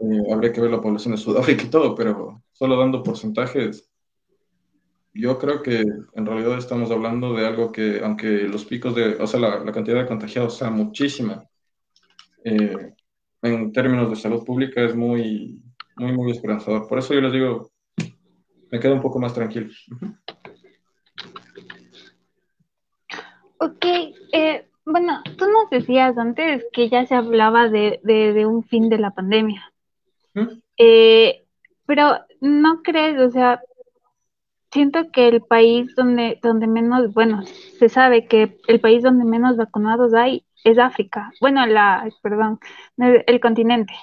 Eh, habría que ver la población de Sudáfrica y todo, pero solo dando porcentajes, yo creo que en realidad estamos hablando de algo que, aunque los picos de, o sea, la, cantidad de contagiados sea muchísima, eh, en términos de salud pública es muy, muy, muy esperanzador. Por eso yo les digo, me quedo un poco más tranquilo. Ok, eh, bueno, tú nos decías antes que ya se hablaba de, de, un fin de la pandemia. ¿Mm? Eh, pero no crees, o sea, siento que el país donde, donde menos, bueno, se sabe que el país donde menos vacunados hay es África. Bueno, la, perdón, el, continente.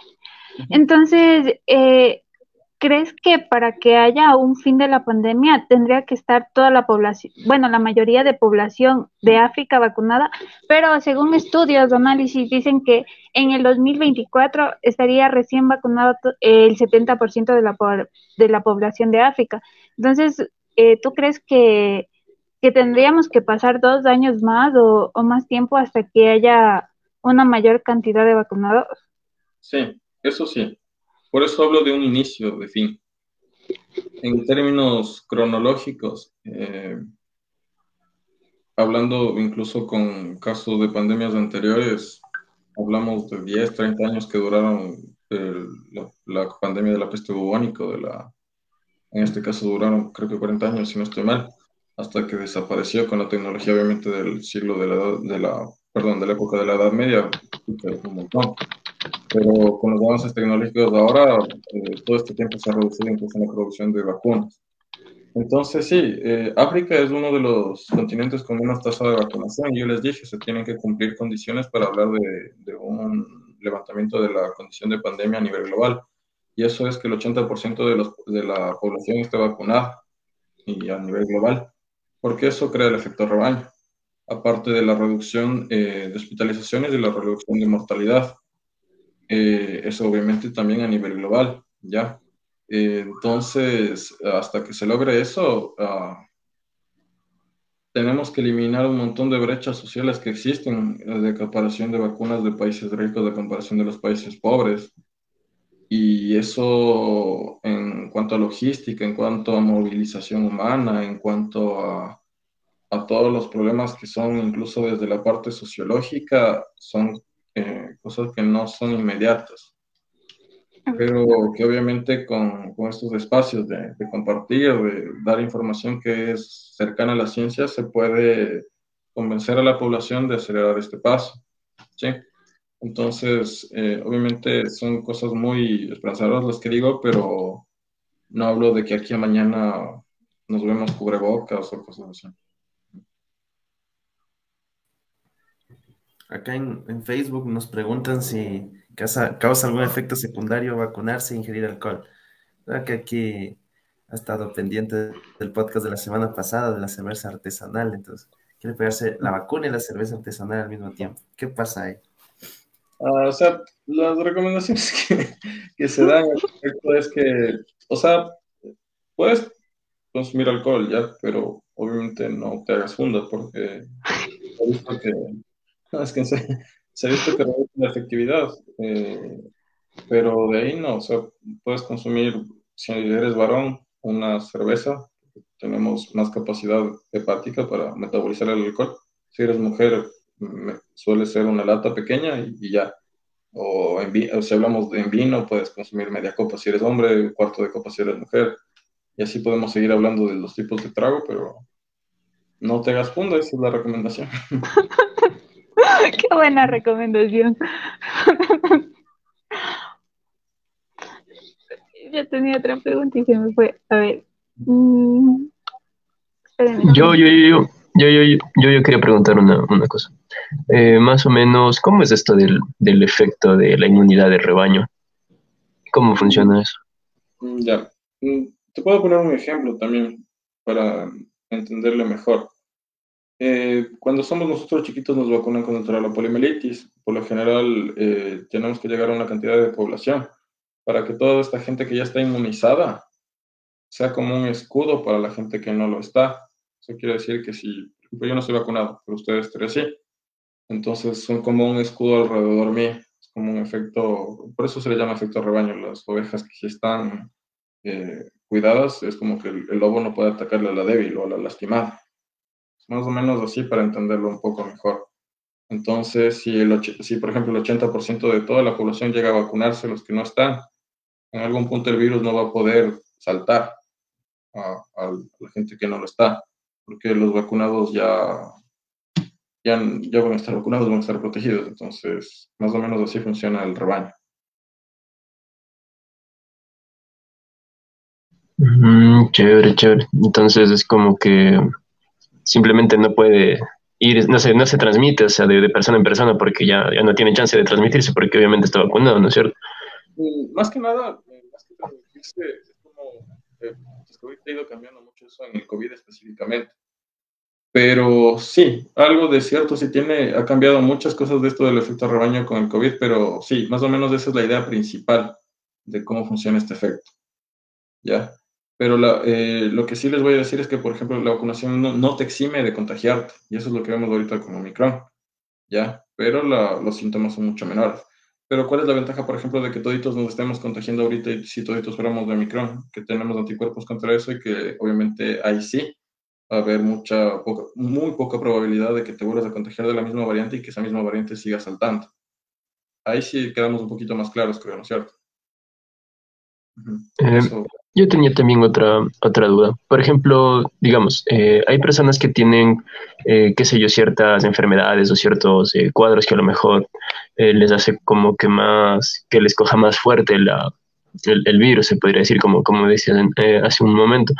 Entonces, eh, ¿crees que para que haya un fin de la pandemia tendría que estar toda la población, bueno, la mayoría de población de África vacunada? Pero según estudios o análisis dicen que en el 2024 estaría recién vacunado el 70% de la, de la población de África. Entonces, eh, ¿tú crees que, tendríamos que pasar dos años más o, más tiempo hasta que haya una mayor cantidad de vacunados? Sí, eso sí. Por eso hablo de un inicio de fin. En términos cronológicos, eh, hablando incluso con casos de pandemias anteriores, hablamos de 10, 30 años que duraron la, la, pandemia de la peste bubónica, de la en este caso duraron creo que 40 años, si no estoy mal, hasta que desapareció con la tecnología obviamente del siglo de la, de la perdón, de la época de la Edad Media, un montón. Pero con los avances tecnológicos de ahora, eh, todo este tiempo se ha reducido incluso en la producción de vacunas. Entonces, sí, eh, África es uno de los continentes con menos tasa de vacunación. Yo les dije, se tienen que cumplir condiciones para hablar de, de un levantamiento de la condición de pandemia a nivel global y eso es que el 80% de, los, de la población esté vacunada y a nivel global, porque eso crea el efecto rebaño, aparte de la reducción eh, de hospitalizaciones y la reducción de mortalidad. Eh, eso obviamente también a nivel global, ¿ya? Eh, entonces, hasta que se logre eso, ah, tenemos que eliminar un montón de brechas sociales que existen de comparación de vacunas de países ricos, de comparación de los países pobres. Y eso en cuanto a logística, en cuanto a movilización humana, en cuanto a todos los problemas que son incluso desde la parte sociológica, son eh, cosas que no son inmediatas. Pero que obviamente con, con estos espacios de, de, compartir, de dar información que es cercana a la ciencia, se puede convencer a la población de acelerar este paso. ¿sí? Entonces, eh, obviamente son cosas muy esperanzadoras las que digo, pero no hablo de que aquí a mañana nos vemos cubrebocas o cosas así. Acá en, Facebook nos preguntan si causa, causa, algún efecto secundario vacunarse e ingerir alcohol. que aquí ha estado pendiente del podcast de la semana pasada de la cerveza artesanal, entonces quiere pegarse la vacuna y la cerveza artesanal al mismo tiempo. ¿Qué pasa ahí? Ah, o sea, las recomendaciones que, se dan es que, o sea, puedes consumir alcohol ya, pero obviamente no te hagas funda porque visto que, es que se, ha visto que reduce la efectividad, eh, pero de ahí no, o sea, puedes consumir, si eres varón, una cerveza, tenemos más capacidad hepática para metabolizar el alcohol, si eres mujer, suele ser una lata pequeña y, ya. O, si hablamos de en vino, puedes consumir media copa si eres hombre, cuarto de copa si eres mujer. Y así podemos seguir hablando de los tipos de trago, pero no te hagas esa es la recomendación. Qué buena recomendación. yo tenía otra pregunta y se me fue. A ver. Mm, yo, yo, yo, yo, yo, yo, yo, quería preguntar una, una cosa. Eh, más o menos, ¿cómo es esto del, del efecto de la inmunidad del rebaño? ¿Cómo funciona eso? Ya. Mm, te puedo poner un ejemplo también para entenderlo mejor. Eh, cuando somos nosotros chiquitos nos vacunan contra la poliomielitis. Por lo general eh, tenemos que llegar a una cantidad de población para que toda esta gente que ya está inmunizada sea como un escudo para la gente que no lo está. Eso quiere decir que si, ejemplo, yo no estoy vacunado, pero ustedes tres sí, entonces son como un escudo alrededor mío. Es como un efecto, por eso se le llama efecto rebaño. Las ovejas que están eh, cuidadas es como que el, el lobo no puede atacarle a la débil o a la lastimada más o menos así para entenderlo un poco mejor. Entonces, si, el, si por ejemplo el 80% de toda la población llega a vacunarse, los que no están, en algún punto el virus no va a poder saltar a, la gente que no lo está, porque los vacunados ya, ya, ya van a estar vacunados, van a estar protegidos. Entonces, más o menos así funciona el rebaño. Mm, chévere, chévere. Entonces es como que simplemente no puede ir, no se, no se transmite, o sea, de, persona en persona porque ya, ya no tiene chance de transmitirse porque obviamente está vacunado, ¿no es cierto? Más que nada, eh, más que transmitirse, es como, eh, el COVID ha ido cambiando mucho eso en el COVID específicamente. Pero sí, algo de cierto sí tiene, ha cambiado muchas cosas de esto del efecto rebaño con el COVID, pero sí, más o menos esa es la idea principal de cómo funciona este efecto. ¿Ya? Pero eh, lo que sí les voy a decir es que, por ejemplo, la vacunación no, te exime de contagiarte, y eso es lo que vemos ahorita con Omicron, ¿ya? Pero los síntomas son mucho menores. Pero ¿cuál es la ventaja, por ejemplo, de que toditos nos estemos contagiando ahorita y si toditos fuéramos de Omicron? Que tenemos anticuerpos contra eso y que obviamente ahí sí va a haber mucha, muy poca probabilidad de que te vuelvas a contagiar de la misma variante y que esa misma variante siga saltando. Ahí sí quedamos un poquito más claros, creo, ¿no es cierto? Yo tenía también otra, otra duda. Por ejemplo, digamos, eh, hay personas que tienen, eh, qué sé yo, ciertas enfermedades o ciertos eh, cuadros que a lo mejor les hace como que más, que les coja más fuerte el, virus, se podría decir, como, como decían hace un momento.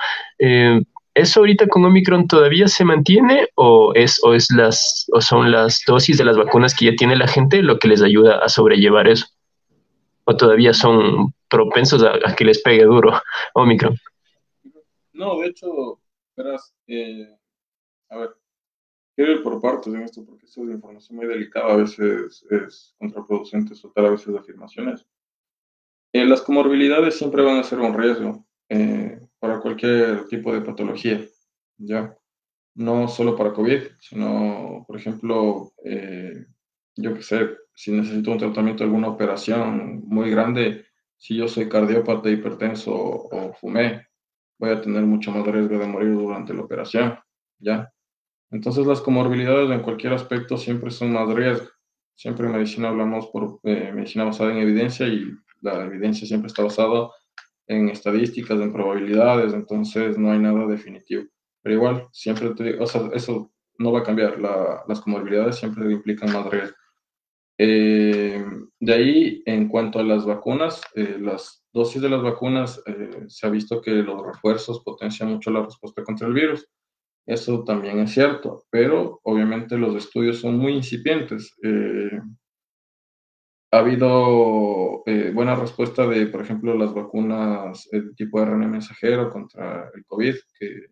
¿Eso ahorita con Omicron todavía se mantiene o, es, o, es las, o son las dosis de las vacunas que ya tiene la gente lo que les ayuda a sobrellevar eso? ¿O todavía son propensos a, que les pegue duro Omicron. No, de hecho, verás, eh, a ver, quiero ir por partes en esto porque esto es información muy delicada, a veces es contraproducente soltar a veces afirmaciones. Eh, las comorbilidades siempre van a ser un riesgo eh, para cualquier tipo de patología, ¿ya? No solo para COVID, sino, por ejemplo, yo qué sé, si necesito un tratamiento alguna operación muy grande, si yo soy cardiópata, hipertenso o, fumé, voy a tener mucho más riesgo de morir durante la operación, ¿ya? Entonces las comorbilidades en cualquier aspecto siempre son más riesgo. Siempre en medicina hablamos por eh, medicina basada en evidencia y la evidencia siempre está basada en estadísticas, en probabilidades, entonces no hay nada definitivo. Pero igual, siempre te, o sea, eso no va a cambiar. las comorbilidades siempre implican más riesgo. Eh, de ahí, en cuanto a las vacunas, eh, las dosis de las vacunas, eh, se ha visto que los refuerzos potencian mucho la respuesta contra el virus. Eso también es cierto, pero obviamente los estudios son muy incipientes. ha habido buena respuesta de, por ejemplo, las vacunas de tipo RNA mensajero contra el COVID, que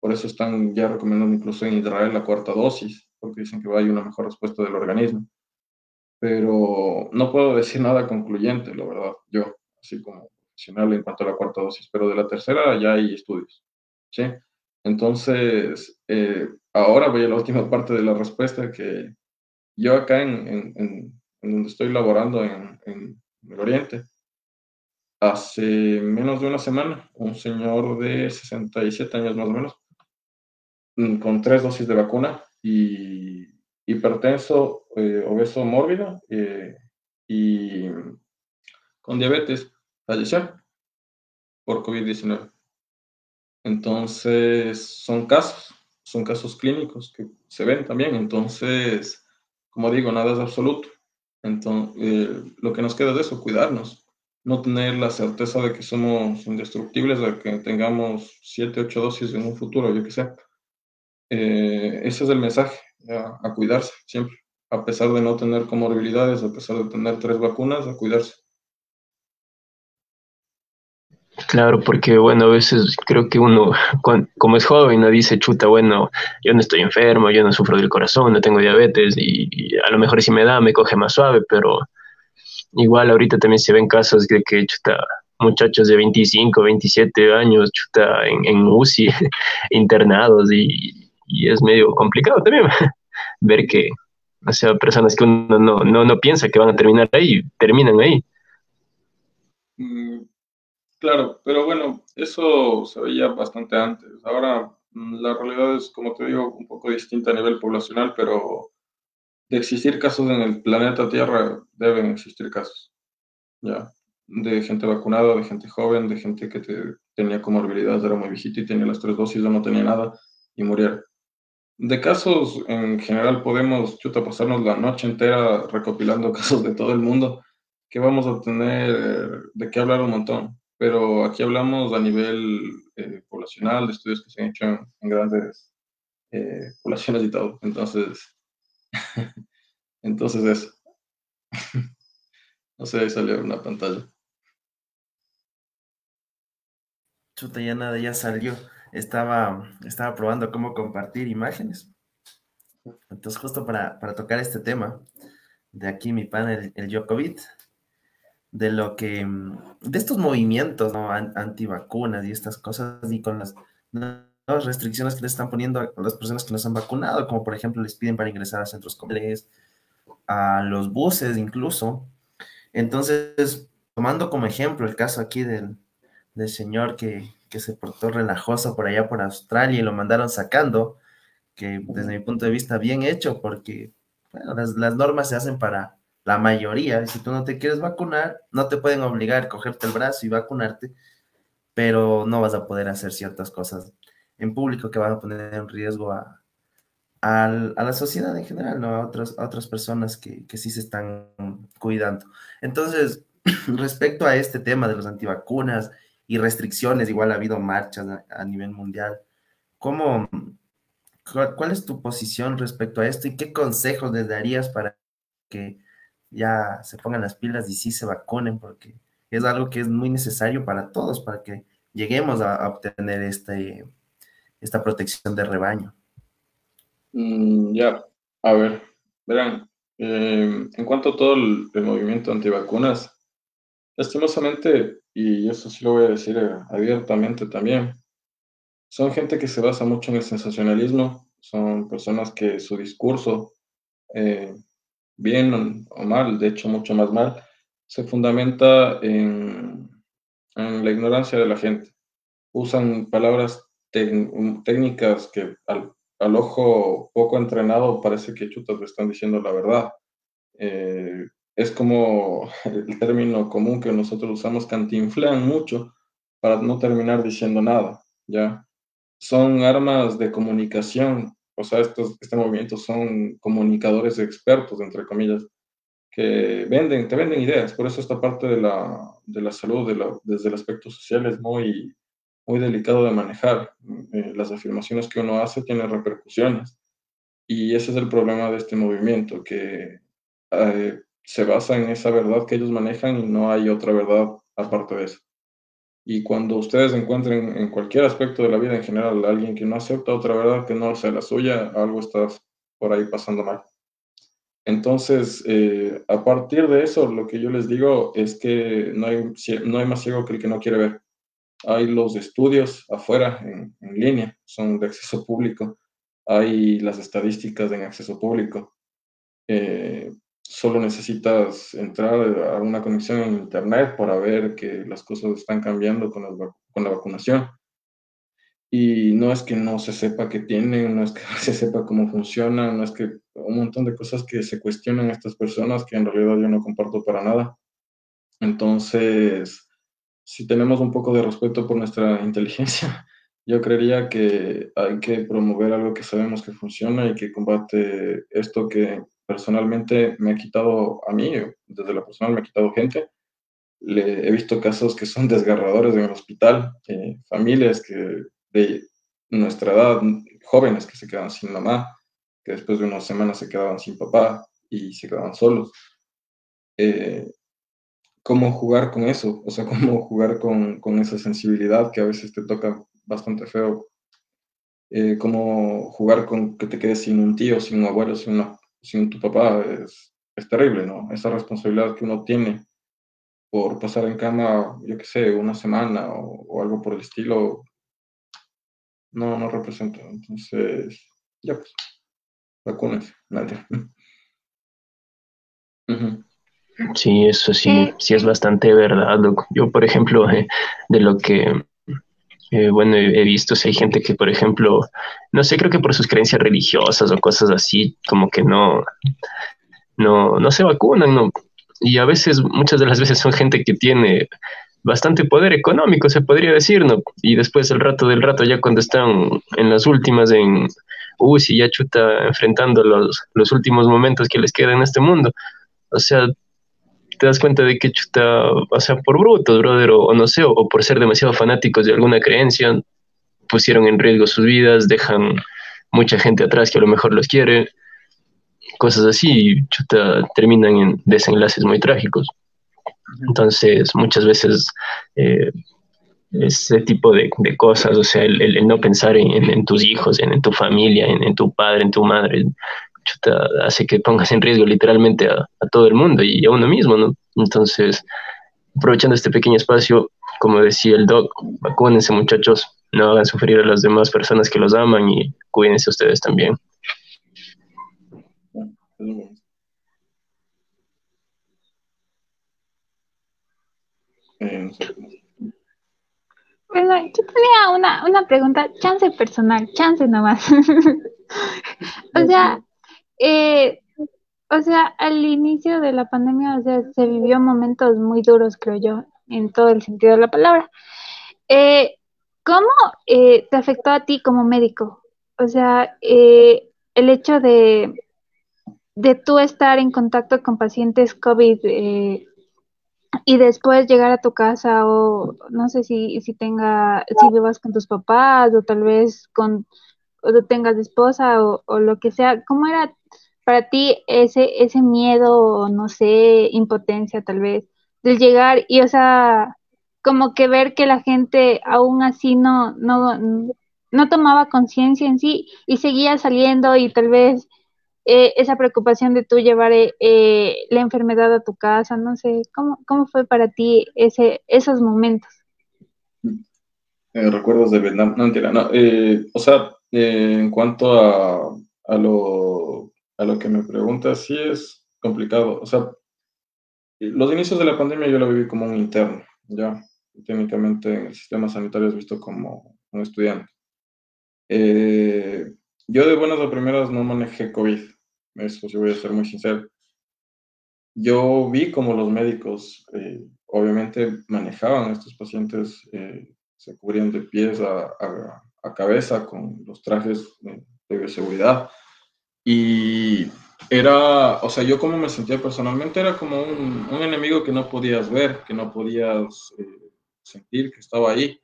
por eso están ya recomendando incluso en Israel la cuarta dosis, porque dicen que haber una mejor respuesta del organismo pero no puedo decir nada concluyente, la verdad, yo, así como profesional en cuanto a la cuarta dosis, pero de la tercera ya hay estudios, ¿sí? Entonces, eh, ahora voy a la última parte de la respuesta, que yo acá en, en, en, donde estoy laborando en, en el Oriente, hace menos de una semana, un señor de 67 años más o menos, mm, con tres dosis de vacuna y hipertenso, eh, obeso mórbido eh, y con diabetes falleció por COVID-19. Entonces, son casos, son casos clínicos que se ven también. Entonces, como digo, nada es absoluto. Entonces, eh, lo que nos queda de eso, cuidarnos. no tener la certeza de que somos indestructibles, de que tengamos 7, 8 dosis en un futuro, yo qué sé. Eh, ese es el mensaje, a, cuidarse siempre, a pesar de no tener comorbilidades, a pesar de tener tres vacunas, a cuidarse. Claro, porque bueno, a veces creo que uno, como es joven, no dice, chuta, bueno, yo no estoy enfermo, yo no sufro del corazón, no tengo diabetes y, a lo mejor si me da me coge más suave, pero igual ahorita también se ven casos de que, chuta, muchachos de 25, 27 años, chuta, en, en UCI, internados y, y es medio complicado también ver que, o sea, personas que uno no, no, no piensa que van a terminar ahí, terminan ahí. Mm, claro, pero bueno, eso se veía bastante antes. Ahora mm, la realidad es, como te digo, un poco distinta a nivel poblacional, pero de existir casos en el planeta Tierra, deben existir casos. Ya, de gente vacunada, de gente joven, de gente que tenía comorbilidades, era muy viejita y tenía las tres dosis o no tenía nada y murieron. De casos en general podemos, chuta, pasarnos la noche entera recopilando casos de todo el mundo, que vamos a tener de qué hablar un montón. Pero aquí hablamos a nivel eh, poblacional, de estudios que se han hecho en, grandes eh, poblaciones y todo. Entonces, entonces eso. no sé, ahí salió una pantalla. Chuta, ya nada, ya salió estaba, estaba probando cómo compartir imágenes. Entonces, justo para, tocar este tema, de aquí mi panel, el, el de lo que, de estos movimientos ¿no? antivacunas y estas cosas, y con las restricciones que le están poniendo a las personas que no se han vacunado, como por ejemplo les piden para ingresar a centros comerciales, a los buses incluso. Entonces, tomando como ejemplo el caso aquí del, del señor que, que se portó relajoso por allá por Australia y lo mandaron sacando, que desde mi punto de vista bien hecho, porque las, normas se hacen para la mayoría, y si tú no te quieres vacunar, no te pueden obligar a cogerte el brazo y vacunarte, pero no vas a poder hacer ciertas cosas en público que van a poner en riesgo a, a, la sociedad en general, ¿no? A, otras a otras personas que, que sí se están cuidando. Entonces, respecto a este tema de los antivacunas y restricciones, igual ha habido marchas a, nivel mundial. ¿Cómo, cuál, es tu posición respecto a esto y qué consejos les darías para que ya se pongan las pilas y sí se vacunen? Porque es algo que es muy necesario para todos, para que lleguemos a, obtener este, esta protección de rebaño. Mm, ya, a ver, verán, eh, en cuanto a todo el, el movimiento antivacunas, lastimosamente y eso sí lo voy a decir eh, abiertamente también, son gente que se basa mucho en el sensacionalismo, son personas que su discurso, eh, bien o mal, de hecho mucho más mal, se fundamenta en, la ignorancia de la gente. Usan palabras técnicas que al, ojo poco entrenado parece que chutas le están diciendo la verdad. Eh, es como el término común que nosotros usamos, cantinflean mucho para no terminar diciendo nada, ¿ya? Son armas de comunicación, o sea, estos, este movimiento son comunicadores expertos, entre comillas, que venden, te venden ideas, por eso esta parte de la, de la salud, desde el aspecto social, es muy, muy delicado de manejar. Eh, las afirmaciones que uno hace tienen repercusiones. Y ese es el problema de este movimiento, que eh, se basa en esa verdad que ellos manejan y no hay otra verdad aparte de eso. Y cuando ustedes encuentren en cualquier aspecto de la vida en general a alguien que no acepta otra verdad que no sea la suya, algo está por ahí pasando mal. Entonces, eh, a partir de eso, lo que yo les digo es que no hay, no hay más ciego que el que no quiere ver. Hay los estudios afuera, en, línea, son de acceso público. Hay las estadísticas en acceso público. Eh, solo necesitas entrar a una conexión en Internet para ver que las cosas están cambiando con, con la vacunación. Y no es que no se sepa qué tienen, no es que se sepa cómo funcionan, no es que un montón de cosas que se cuestionan estas personas que en realidad yo no comparto para nada. Entonces, si tenemos un poco de respeto por nuestra inteligencia, yo creería que hay que promover algo que sabemos que funciona y que combate esto que personalmente me ha quitado a mí, desde la personal me ha quitado gente, he visto casos que son desgarradores en el hospital, familias que de nuestra edad, jóvenes que se quedan sin mamá, que después de unas semanas se quedaban sin papá y se quedaban solos. Eh, ¿Cómo jugar con eso? O sea, ¿cómo jugar con, con, esa sensibilidad que a veces te toca bastante feo? Eh, ¿Cómo jugar con que te quedes sin un tío, sin un abuelo, sin, una, sin tu papá? Es, es terrible, ¿no? Esa responsabilidad que uno tiene por pasar en cama, yo qué sé, una semana o, algo por el estilo, no, no representa. Entonces, ya pues, vacunas, nadie. Sí, eso sí, sí es bastante verdad. Yo, por ejemplo, eh, de lo que, eh, bueno, he, visto, si hay gente que, por ejemplo, no sé, creo que por sus creencias religiosas o cosas así, como que no, no, no se vacunan, no, y a veces, muchas de las veces son gente que tiene bastante poder económico, se podría decir, ¿no? Y después el rato del rato, ya cuando están en las últimas, en UCI, ya chuta, enfrentando los, los últimos momentos que les quedan en este mundo. O sea, te das cuenta de que chuta, o sea, por brutos, brother, o, no sé, o, por ser demasiado fanáticos de alguna creencia, pusieron en riesgo sus vidas, dejan mucha gente atrás que a lo mejor los quiere cosas así, chuta, terminan en desenlaces muy trágicos. Entonces, muchas veces eh, ese tipo de, cosas, o sea, el, no pensar en, tus hijos, en, tu familia, en, tu padre, en tu madre, chuta, hace que pongas en riesgo literalmente a, todo el mundo y a uno mismo, ¿no? Entonces, aprovechando este pequeño espacio, como decía el doc, vacúnense muchachos, no hagan sufrir a las demás personas que los aman y cuídense ustedes también. Bueno, yo tenía una, una pregunta, chance personal, chance nomás. o sea, eh, o sea, al inicio de la pandemia, o sea, se vivió momentos muy duros, creo yo, en todo el sentido de la palabra. Eh, ¿Cómo eh, te afectó a ti como médico? O sea, el hecho de, de tú estar en contacto con pacientes COVID eh, y después llegar a tu casa o no sé si, si tenga, si vivas con tus papás o tal vez con, o tengas esposa o, o lo que sea, ¿cómo era para ti ese, ese miedo no sé, impotencia tal vez, del llegar y o sea, como que ver que la gente aún así no, no, no tomaba conciencia en sí y seguía saliendo y tal vez eh, esa preocupación de tú llevar eh, eh, la enfermedad a tu casa, no sé, ¿cómo, cómo fue para ti ese, esos momentos? recuerdos de Vietnam, no no, o sea, en cuanto a, a, lo, a lo que me preguntas, sí es complicado, o sea, los inicios de la pandemia yo lo viví como un interno, ya, técnicamente en el sistema sanitario es visto como un estudiante. yo de buenas a primeras no manejé COVID, eso sí voy a ser muy sincero. Yo vi como los médicos, eh, obviamente, manejaban a estos pacientes, eh, se cubrían de pies a, cabeza con los trajes de, bioseguridad. Y era, o sea, yo como me sentía personalmente, era como un, enemigo que no podías ver, que no podías eh, sentir que estaba ahí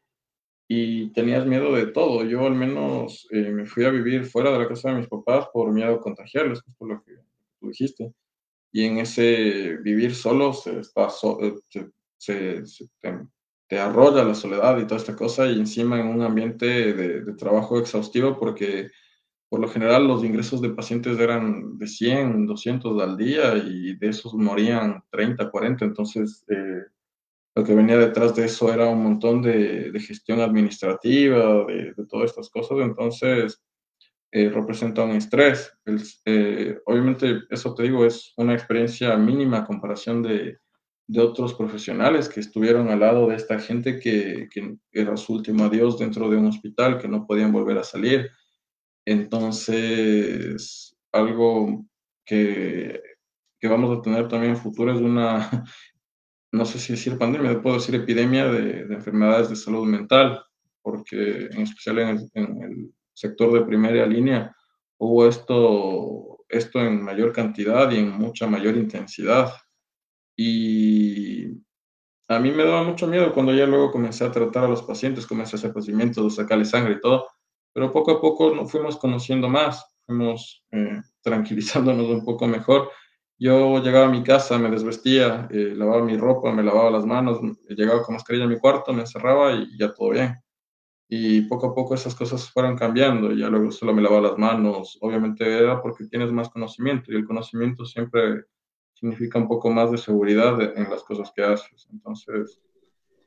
y tenías miedo de todo. Yo al menos eh, me fui a vivir fuera de la casa de mis papás por miedo a contagiarles, por lo que tú dijiste. Y en ese vivir solo se, está eh, se, te, arrolla la soledad y toda esta cosa y encima en un ambiente de, de, trabajo exhaustivo porque por lo general los ingresos de pacientes eran de 100, 200 al día y de esos morían 30, 40. Entonces... Eh, lo que venía detrás de eso era un montón de, gestión administrativa, de, todas estas cosas, entonces eh, representa un estrés. Eh, obviamente, eso te digo, es una experiencia mínima comparación de, otros profesionales que estuvieron al lado de esta gente que, era su último adiós dentro de un hospital, que no podían volver a salir. Entonces, algo que, que vamos a tener también en futuro es una no sé si decir pandemia, puedo decir epidemia de, enfermedades de salud mental, porque en especial en el, sector de primera línea hubo esto, esto en mayor cantidad y en mucha mayor intensidad. Y a mí me daba mucho miedo cuando ya luego comencé a tratar a los pacientes, comencé a hacer procedimientos, sacarle sangre y todo, pero poco a poco nos fuimos conociendo más, fuimos eh, tranquilizándonos un poco mejor. Yo llegaba a mi casa, me desvestía, eh, lavaba mi ropa, me lavaba las manos, llegaba con mascarilla a mi cuarto, me encerraba y ya todo bien. Y poco a poco esas cosas fueron cambiando, ya luego solo me lavaba las manos, obviamente era porque tienes más conocimiento y el conocimiento siempre significa un poco más de seguridad en las cosas que haces. Entonces,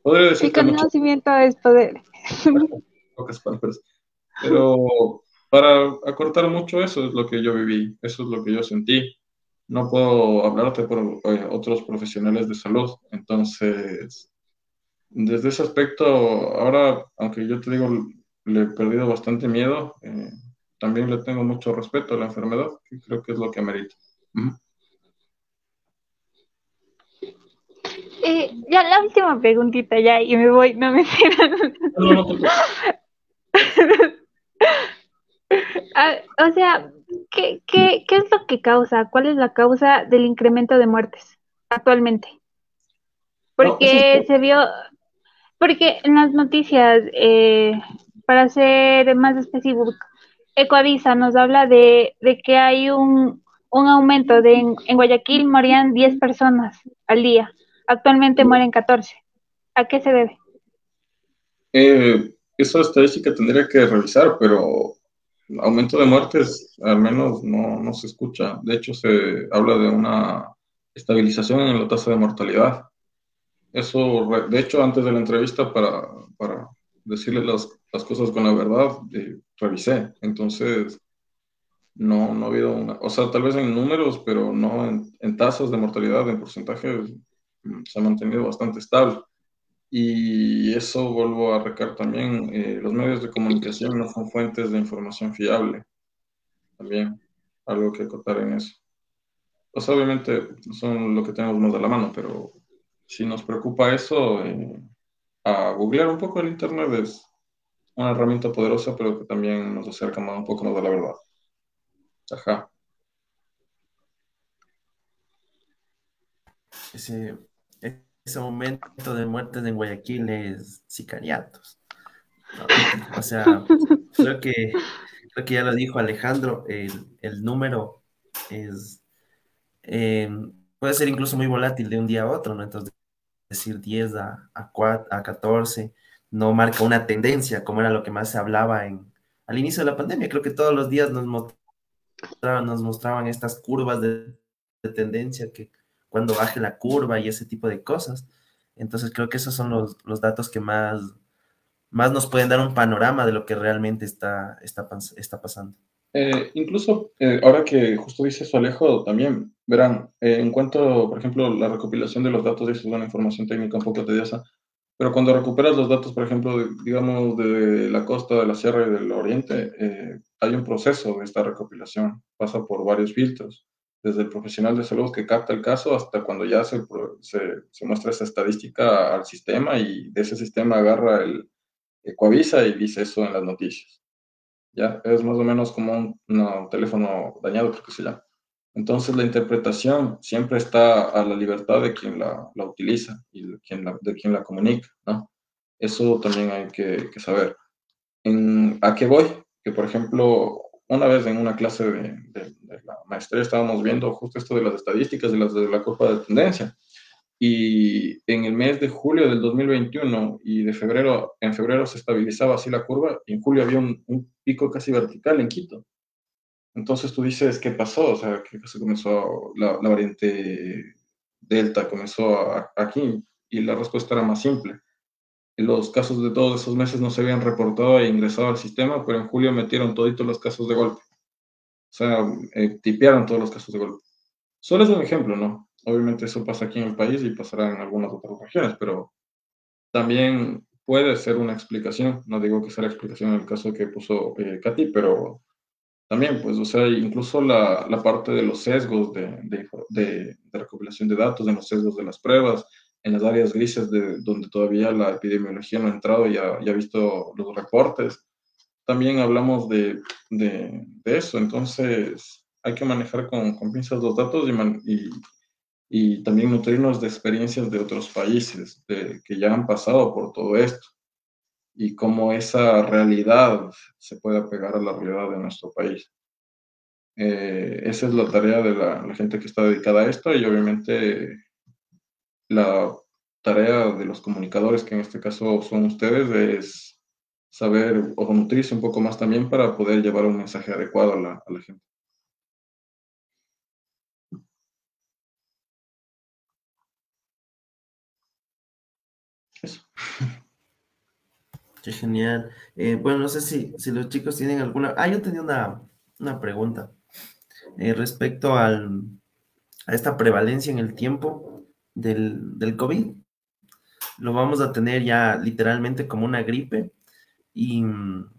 podría decir... que conocimiento es poder. Pocas palabras. Pero para acortar mucho, eso es lo que yo viví, eso es lo que yo sentí. No puedo hablarte por eh, otros profesionales de salud. Entonces, desde ese aspecto, ahora, aunque yo te digo, le he perdido bastante miedo, eh, también le tengo mucho respeto a la enfermedad, que creo que es lo que amerita. Eh, ya la última preguntita ya y me voy, no me ah, o sea, ¿qué, qué, ¿qué es lo que causa? ¿Cuál es la causa del incremento de muertes actualmente? Porque se vio, porque en las noticias, eh, para ser más específico, Ecoavisa nos habla de, de que hay un, un aumento de en, en Guayaquil morían 10 personas al día. Actualmente mueren 14. ¿A qué se debe? Eh, esa estadística tendría que revisar, pero aumento de muertes al menos no, no, se escucha. De hecho, se habla de una estabilización en la tasa de mortalidad. Eso, de hecho, antes de la entrevista, para, para decirle las, las, cosas con la verdad, eh, revisé. Entonces, no, no ha habido una, o sea, tal vez en números, pero no en, en tasas de mortalidad, en porcentajes, se ha mantenido bastante estable. Y eso vuelvo a recar también, eh, los medios de comunicación no son fuentes de información fiable. También algo que acotar en eso. Pues obviamente son lo que tenemos más de la mano, pero si nos preocupa eso, eh, a googlear un poco el Internet es una herramienta poderosa, pero que también nos acerca más, un poco más de la verdad. Ajá. Ese, ese momento de muertes en Guayaquil es sicariatos. O sea, creo que, creo que ya lo dijo Alejandro, el, número es eh, puede ser incluso muy volátil de un día a otro, ¿no? Entonces, decir 10 a, a, 4, a 14 no marca una tendencia, como era lo que más se hablaba en, al inicio de la pandemia. Creo que todos los días nos mostraban, nos mostraban estas curvas de tendencia que cuando baje la curva y ese tipo de cosas. Entonces creo que esos son los, los datos que más, más nos pueden dar un panorama de lo que realmente está, está, está pasando. Eh, incluso eh, ahora que justo dice su Alejo, también verán, eh, en cuanto, por ejemplo, la recopilación de los datos, eso es una información técnica un poco tediosa, pero cuando recuperas los datos, por ejemplo, digamos, de la costa, de la sierra y del oriente, hay un proceso de esta recopilación, pasa por varios filtros desde el profesional de salud que capta el caso hasta cuando ya se, se, muestra esa estadística al sistema y de ese sistema agarra el Ecoavisa y dice eso en las noticias. Ya, es más o menos como un, teléfono dañado, creo que se llama. Entonces la interpretación siempre está a la libertad de quien la, la utiliza y de quien la, de quien la comunica, ¿no? Eso también hay que, saber. ¿A qué voy? Que, por ejemplo, una vez en una clase de, la maestría estábamos viendo justo esto de las estadísticas de, las, de la curva de tendencia. Y en el mes de julio del 2021 y de febrero, en febrero se estabilizaba así la curva y en julio había un, pico casi vertical en Quito. Entonces tú dices, ¿qué pasó? O sea, ¿qué se comenzó? La, la variante Delta comenzó aquí y la respuesta era más simple los casos de todos esos meses no se habían reportado e ingresado al sistema, pero en julio metieron toditos los casos de golpe. O sea, eh, tipearon todos los casos de golpe. Solo es un ejemplo, ¿no? Obviamente eso pasa aquí en el país y pasará en algunas otras regiones, pero también puede ser una explicación. No digo que sea la explicación en el caso que puso eh, Katy, pero también, pues, o sea, incluso la, la parte de los sesgos de, de, de, de recopilación de datos, de los sesgos de las pruebas, en las áreas grises de donde todavía la epidemiología no ha entrado y ha, ha visto los reportes. También hablamos de, de, eso, entonces hay que manejar con, con pinzas los datos y, y, y también nutrirnos de experiencias de otros países que ya han pasado por todo esto y cómo esa realidad se puede apegar a la realidad de nuestro país. Eh, esa es la tarea de la, gente que está dedicada a esto y obviamente la tarea de los comunicadores, que en este caso son ustedes, es saber o nutrirse un poco más también para poder llevar un mensaje adecuado a la, a la gente. Eso. Qué genial. Eh, bueno, no sé si, si, los chicos tienen alguna... Ah, yo tenía una, una pregunta eh, respecto al, a esta prevalencia en el tiempo del, del COVID. Lo vamos a tener ya literalmente como una gripe. Y mm,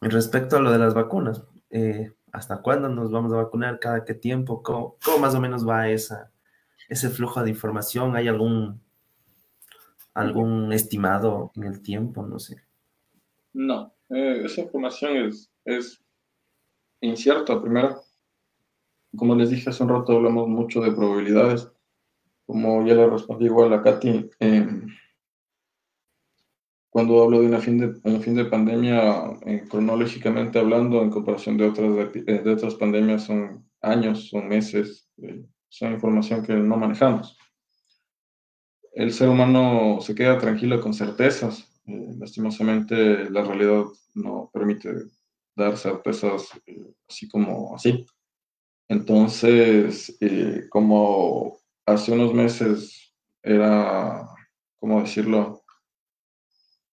respecto a lo de las vacunas, eh, ¿hasta cuándo nos vamos a vacunar? ¿Cada qué tiempo? ¿Cómo, cómo más o menos va esa, ese flujo de información? ¿Hay algún algún estimado en el tiempo, no sé. No, eh, esa información es, es incierta. Primero, como les dije hace un rato, hablamos mucho de probabilidades. Como ya le respondí igual a Katy, em, cuando hablo de una fin de, un fin de pandemia, eh, cronológicamente hablando, en comparación de otras, de, otras pandemias, son años, son meses, eh, son información que no manejamos el ser humano se queda tranquilo con certezas. Eh, lastimosamente, la realidad no permite dar certezas eh, así como así. Entonces, eh, como hace unos meses era, ¿cómo decirlo?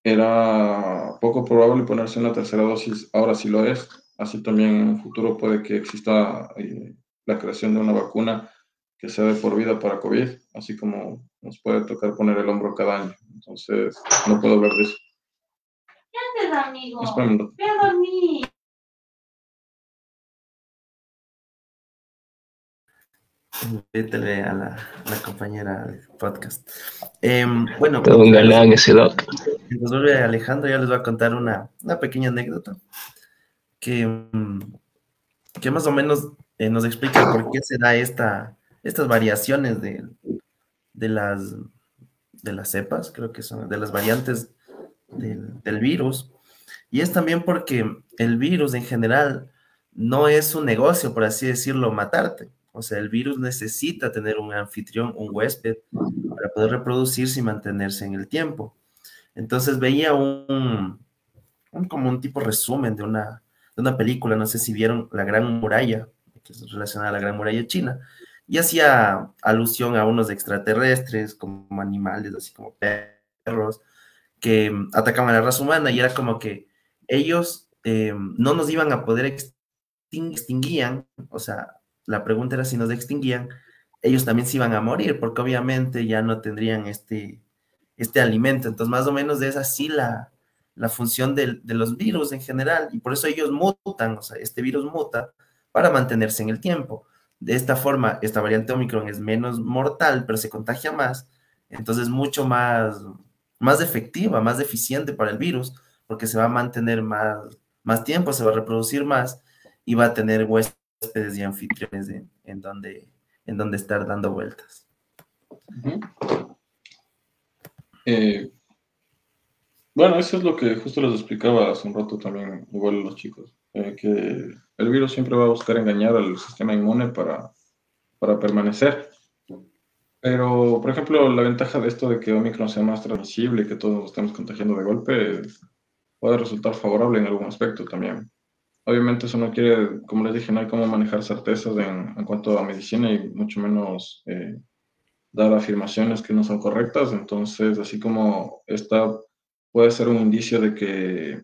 Era poco probable ponerse una tercera dosis, ahora sí lo es. Así también en un futuro puede que exista la creación de una vacuna que sea de por vida para COVID, así como nos puede tocar poner el hombro cada año. Entonces, no puedo hablar de eso. ¿Qué haces, amigo? Ve a dormir. Vétele a la, la, compañera del podcast. Eh, bueno, Todo un galán ese doc. Nos vuelve Alejandro, ya les voy a contar una, una pequeña anécdota que, mm, que más o menos eh, nos explica por qué se da esta, estas variaciones de, de, las, de las cepas, creo que son de las variantes del, virus. Y es también porque el virus en general no es un negocio, por así decirlo, matarte. O sea, el virus necesita tener un anfitrión, un huésped, para poder reproducirse y mantenerse en el tiempo. Entonces veía un, un como un tipo resumen de una, de una película, no sé si vieron La Gran Muralla, que es relacionada a la Gran Muralla China, y hacía alusión a unos extraterrestres como animales, así como perros, que atacaban a la raza humana y era como que ellos eh, no nos iban a poder extinguían, o sea, la pregunta era si nos extinguían, ellos también se iban a morir, porque obviamente ya no tendrían este, este alimento. Entonces, más o menos es así la, la función de, los virus en general, y por eso ellos mutan, o sea, este virus muta para mantenerse en el tiempo. De esta forma, esta variante Omicron es menos mortal, pero se contagia más, entonces mucho más, más efectiva, más eficiente para el virus, porque se va a mantener más, más tiempo, se va a reproducir más y va a tener huéspedes y anfitriones en, donde, en donde estar dando vueltas. Eh, bueno, eso es lo que justo les explicaba hace un rato también, igual a los chicos. Eh, que el virus siempre va a buscar engañar al sistema inmune para, para permanecer. Pero, por ejemplo, la ventaja de esto de que Omicron sea más transmisible y que todos nos estemos contagiando de golpe puede resultar favorable en algún aspecto también. Obviamente eso no quiere, como les dije, no hay cómo manejar certezas en, cuanto a medicina y mucho menos eh, dar afirmaciones que no son correctas. Entonces, así como esta puede ser un indicio de que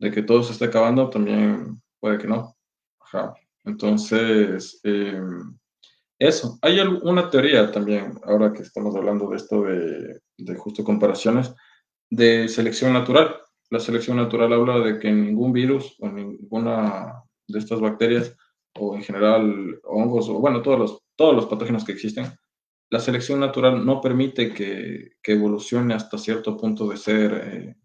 de que todo se esté acabando, también puede que no. Entonces, em, eso. Hay una teoría también, ahora que estamos hablando de esto de, de justo comparaciones, de selección natural. La selección natural habla de que ningún virus o ninguna de estas bacterias, o en general hongos, o bueno, todos los, todos los patógenos que existen, la selección natural no permite que, que evolucione hasta cierto punto de ser eh,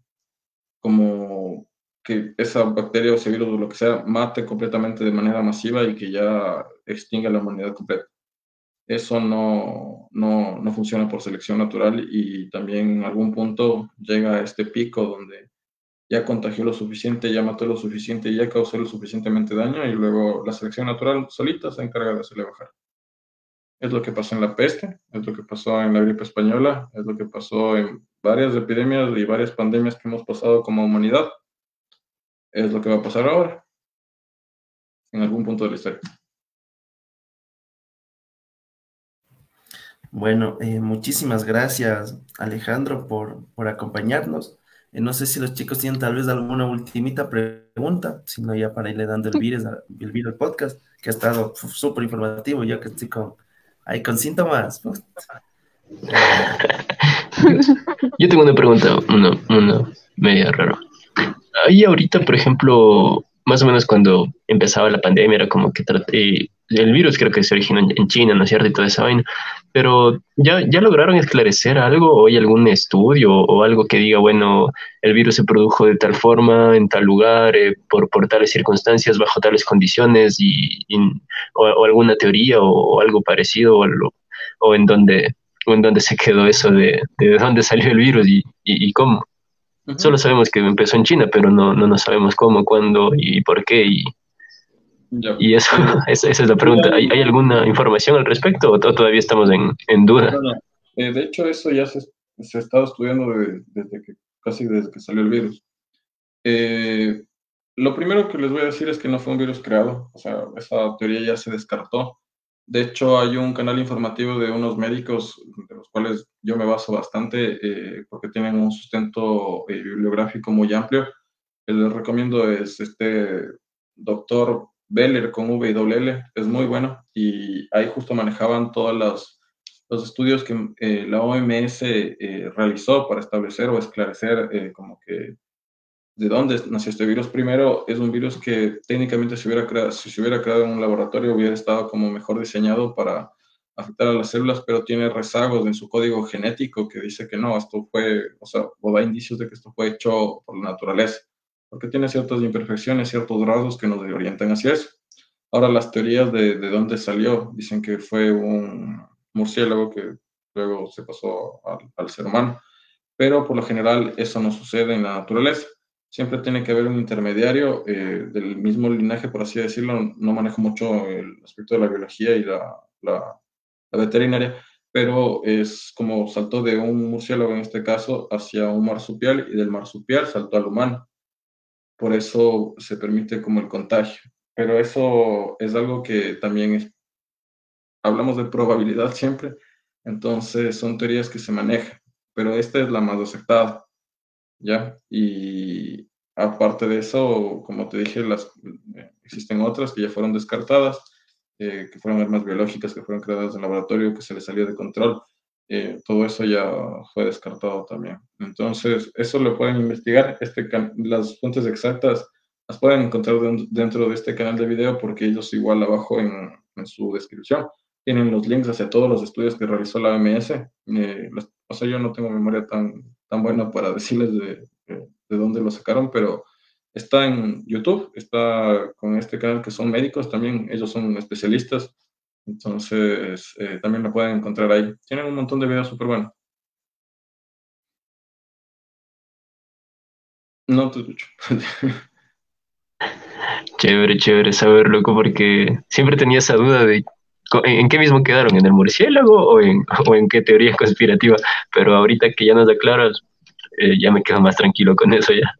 como que esa bacteria o ese virus o lo que sea mate completamente de manera masiva y que ya extinga la humanidad completa. eso no, no, no, funciona por selección natural y también en algún punto llega a este pico donde ya contagió lo suficiente, ya mató lo suficiente, ya causó lo suficientemente daño y luego la selección natural solita se encarga de hacerle bajar. Es lo que pasó en la peste, es lo que pasó en la gripe española, es lo que pasó en varias epidemias y varias pandemias que hemos pasado como humanidad. Es lo que va a pasar ahora, en algún punto de la historia. Bueno, eh, muchísimas gracias Alejandro por, por acompañarnos. Eh, no sé si los chicos tienen tal vez alguna ultimita pregunta, sino ya para irle dando el virus, el virus al podcast, que ha estado súper informativo, yo que estoy con, ahí con síntomas. Yo tengo una pregunta, una, una media rara. Ahí ahorita, por ejemplo, más o menos cuando empezaba la pandemia, era como que el virus creo que se originó en China, ¿no es cierto? Y toda esa vaina. Pero ¿ya, ya lograron esclarecer algo o hay algún estudio o algo que diga, bueno, el virus se produjo de tal forma, en tal lugar, eh, por, por tales circunstancias, bajo tales condiciones, y, o, alguna teoría o, algo parecido, o, o, en dónde o en dónde se quedó eso de, de dónde salió el virus y, cómo. Solo sabemos que empezó en China, pero no, no, no sabemos cómo, cuándo y por qué. Y, y eso, esa, es la pregunta. ¿Hay, alguna información al respecto o todavía estamos en, duda? Eh, de hecho, eso ya se, se ha estado estudiando desde que, casi desde que salió el virus. Eh, lo primero que les voy a decir es que no fue un virus creado, o sea, esa teoría ya se descartó. De hecho, hay un canal informativo de unos médicos, de los cuales yo me baso bastante, eh, porque tienen un sustento bibliográfico muy amplio. El les recomiendo es este doctor Beller con V L, es muy bueno y ahí justo manejaban todos los, los estudios que eh, la OMS eh, realizó para establecer o esclarecer eh, como que de dónde nació este virus. Primero, es un virus que técnicamente si, hubiera creado, si se hubiera creado en un laboratorio hubiera estado como mejor diseñado para afectar a las células, pero tiene rezagos en su código genético que dice que no, esto fue, o sea, o da indicios de que esto fue hecho por la naturaleza porque tiene ciertas imperfecciones, ciertos rasgos que nos orientan hacia eso. Ahora las teorías de, de dónde salió, dicen que fue un murciélago que luego se pasó al, ser humano, pero por lo general eso no sucede en la naturaleza. Siempre tiene que haber un intermediario eh, del mismo linaje, por así decirlo. No manejo mucho el aspecto de la biología y la, la, la veterinaria, pero es como saltó de un murciélago en este caso hacia un marsupial y del marsupial saltó al humano por eso se permite como el contagio. Pero eso es algo que también es, hablamos de probabilidad siempre, entonces son teorías que se manejan, pero esta es la más aceptada, ¿ya? Y aparte de eso, como te dije, las, existen otras que ya fueron descartadas, eh, que fueron armas biológicas que fueron creadas en laboratorio, que se les salió de control. Eh, todo eso ya fue descartado también. Entonces, eso lo pueden investigar. Este, las fuentes exactas las pueden encontrar dentro de este canal de video porque ellos igual abajo en, en su descripción tienen los links hacia todos los estudios que realizó la OMS. Eh, o sea, yo no tengo memoria tan, tan buena para decirles de, de, de dónde lo sacaron, pero está en YouTube, está con este canal que son médicos también, ellos son especialistas entonces, eh, también lo pueden encontrar ahí. Tienen un montón de videos súper buenos. No te escucho. chévere, chévere saber, loco, porque siempre tenía esa duda de en qué mismo quedaron, en el murciélago o en, o en qué teoría conspirativa, pero ahorita que ya nos aclaras, eh, ya me quedo más tranquilo con eso ya.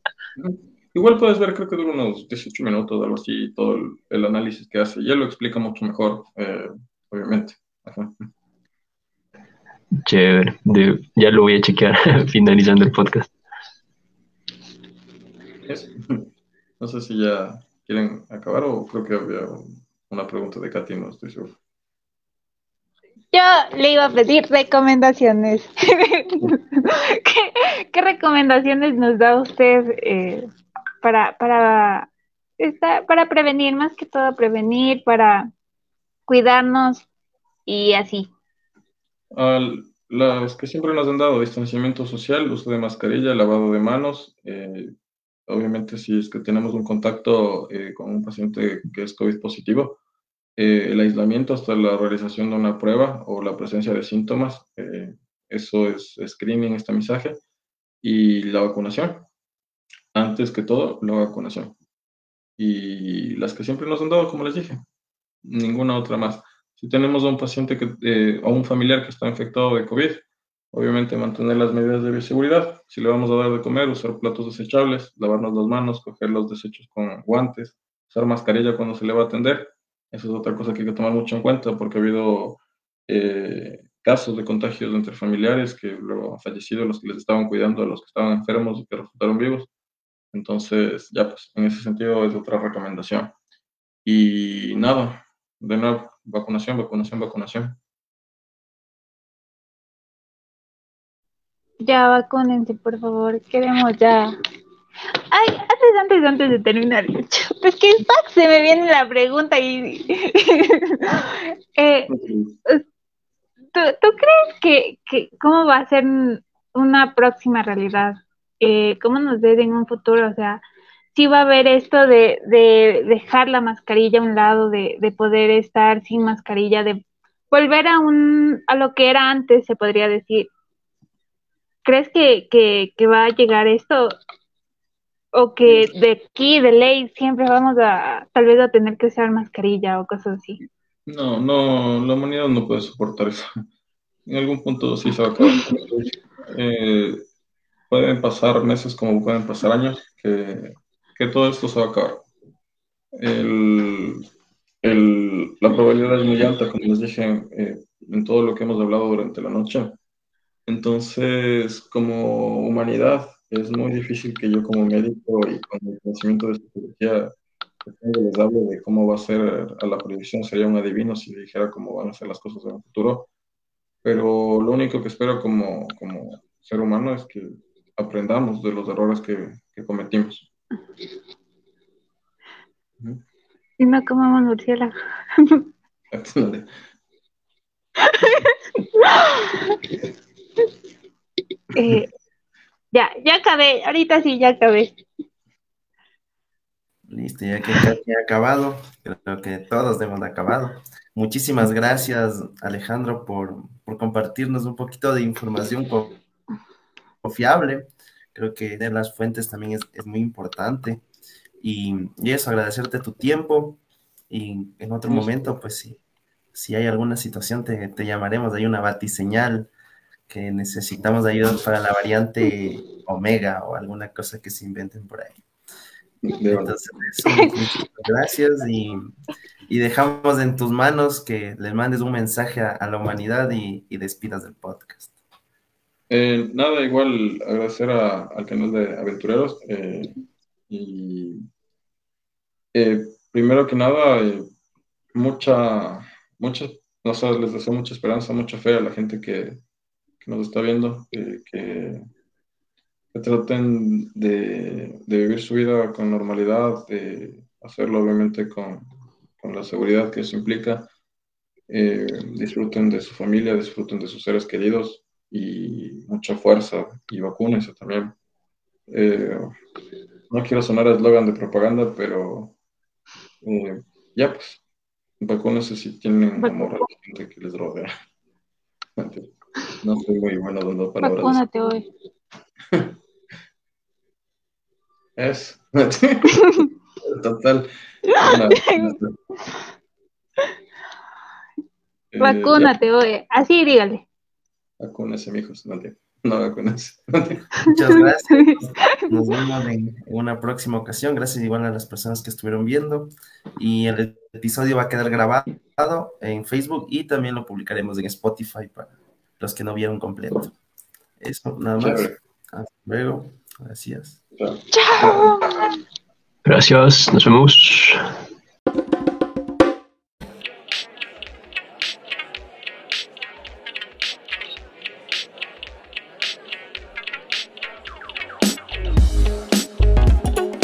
Igual puedes ver, creo que dura unos 18 minutos, algo así, todo el, análisis que hace. Ya lo explica mucho mejor, eh, obviamente. Chévere, ya lo voy a chequear finalizando el podcast. No sé si ya quieren acabar o creo que había una pregunta de Katy, no estoy seguro. Yo le iba a pedir recomendaciones. ¿Qué, recomendaciones nos da usted eh, para, para, para prevenir, más que todo prevenir, para cuidarnos y así. las que siempre nos han dado, distanciamiento social, uso de mascarilla, lavado de manos. Eh, obviamente si es que tenemos un contacto eh, con un paciente que es COVID positivo, eh, el aislamiento hasta la realización de una prueba o la presencia de síntomas, eh, eso es screening, este mensaje, y la vacunación. Antes que todo, la vacunación. Y las que siempre nos han dado, como les dije, ninguna otra más. Si tenemos a un paciente que, eh, o un familiar que está infectado de COVID, obviamente mantener las medidas de bioseguridad. Si le vamos a dar de comer, usar platos desechables, lavarnos las manos, coger los desechos con guantes, usar mascarilla cuando se le va a atender. Eso es otra cosa que hay que tomar mucho en cuenta porque ha habido eh, casos de contagios entre familiares que luego han fallecido, los que les estaban cuidando, a los que estaban enfermos y que resultaron vivos. Entonces, ya pues, en ese sentido es otra recomendación. Y nada, de nuevo, vacunación, vacunación, vacunación. Ya vacúnense, por favor. Queremos ya. Ay, antes, antes, antes de terminar. Pues que se me viene la pregunta y. eh, ¿tú, ¿tú, crees que, que, cómo va a ser una próxima realidad? Eh, ¿Cómo nos ves en un futuro? O sea, si va a haber esto de, de dejar la mascarilla a un lado, de, de poder estar sin mascarilla, de volver a un a lo que era antes, se podría decir ¿Crees que, que, va a llegar esto? ¿O que de aquí, de ley, siempre vamos a tal vez a tener que usar mascarilla o cosas así? No, no, la humanidad no puede soportar eso. En algún punto sí se va a acabar. Eh, pueden pasar meses como pueden pasar años, que, que todo esto se va a acabar. El, el, la probabilidad es muy alta, como les dije, eh, en todo lo que hemos hablado durante la noche, entonces, como humanidad, es muy difícil que yo como médico y con el conocimiento de psicología les hable de cómo va a ser a la predicción. Sería un adivino si dijera cómo van a ser las cosas en el futuro. Pero lo único que espero como, como ser humano es que aprendamos de los errores que, que cometimos. Y no comamos murciélago. Eh, ya, ya acabé, ahorita sí, ya acabé. Listo, ya que casi ha acabado, creo que todos hemos acabado. Muchísimas gracias, Alejandro, por, compartirnos un poquito de información confiable. Creo que de las fuentes también es, muy importante. Y, eso, agradecerte tu tiempo. Y en otro momento, pues si, si hay alguna situación, te, te llamaremos. Hay una batiseñal que necesitamos ayuda para la variante omega o alguna cosa que se inventen por ahí. Entonces, muchas gracias y, dejamos en tus manos que le mandes un mensaje a, la humanidad y, despidas del podcast. Eh, nada, igual agradecer al canal de Aventureros eh, y eh, primero que nada, mucha, mucha, no les deseo mucha esperanza, mucha fe a la gente que, que nos está viendo, que, que, traten de, vivir su vida con normalidad, de hacerlo obviamente con, con la seguridad que eso implica. Eh, disfruten de su familia, disfruten de sus seres queridos y mucha fuerza y vacúnense también. Eh, no quiero sonar eslogan de propaganda, pero eh, ya pues, vacúnense si tienen amor a la gente que les rodea. No soy muy bueno dando palabras. Vacúnate hoy. Es. Total. Vacúnate hoy. Así dígale. Vacúnese, mijos. No, no vacúnese. Muchas gracias. Nos vemos en una próxima ocasión. Gracias igual a las personas que estuvieron viendo. Y el episodio va a quedar grabado en Facebook y también lo publicaremos en Spotify para los que no vieron completo. Eso, nada más. Hasta luego. Gracias. Chao. Gracias. Nos vemos.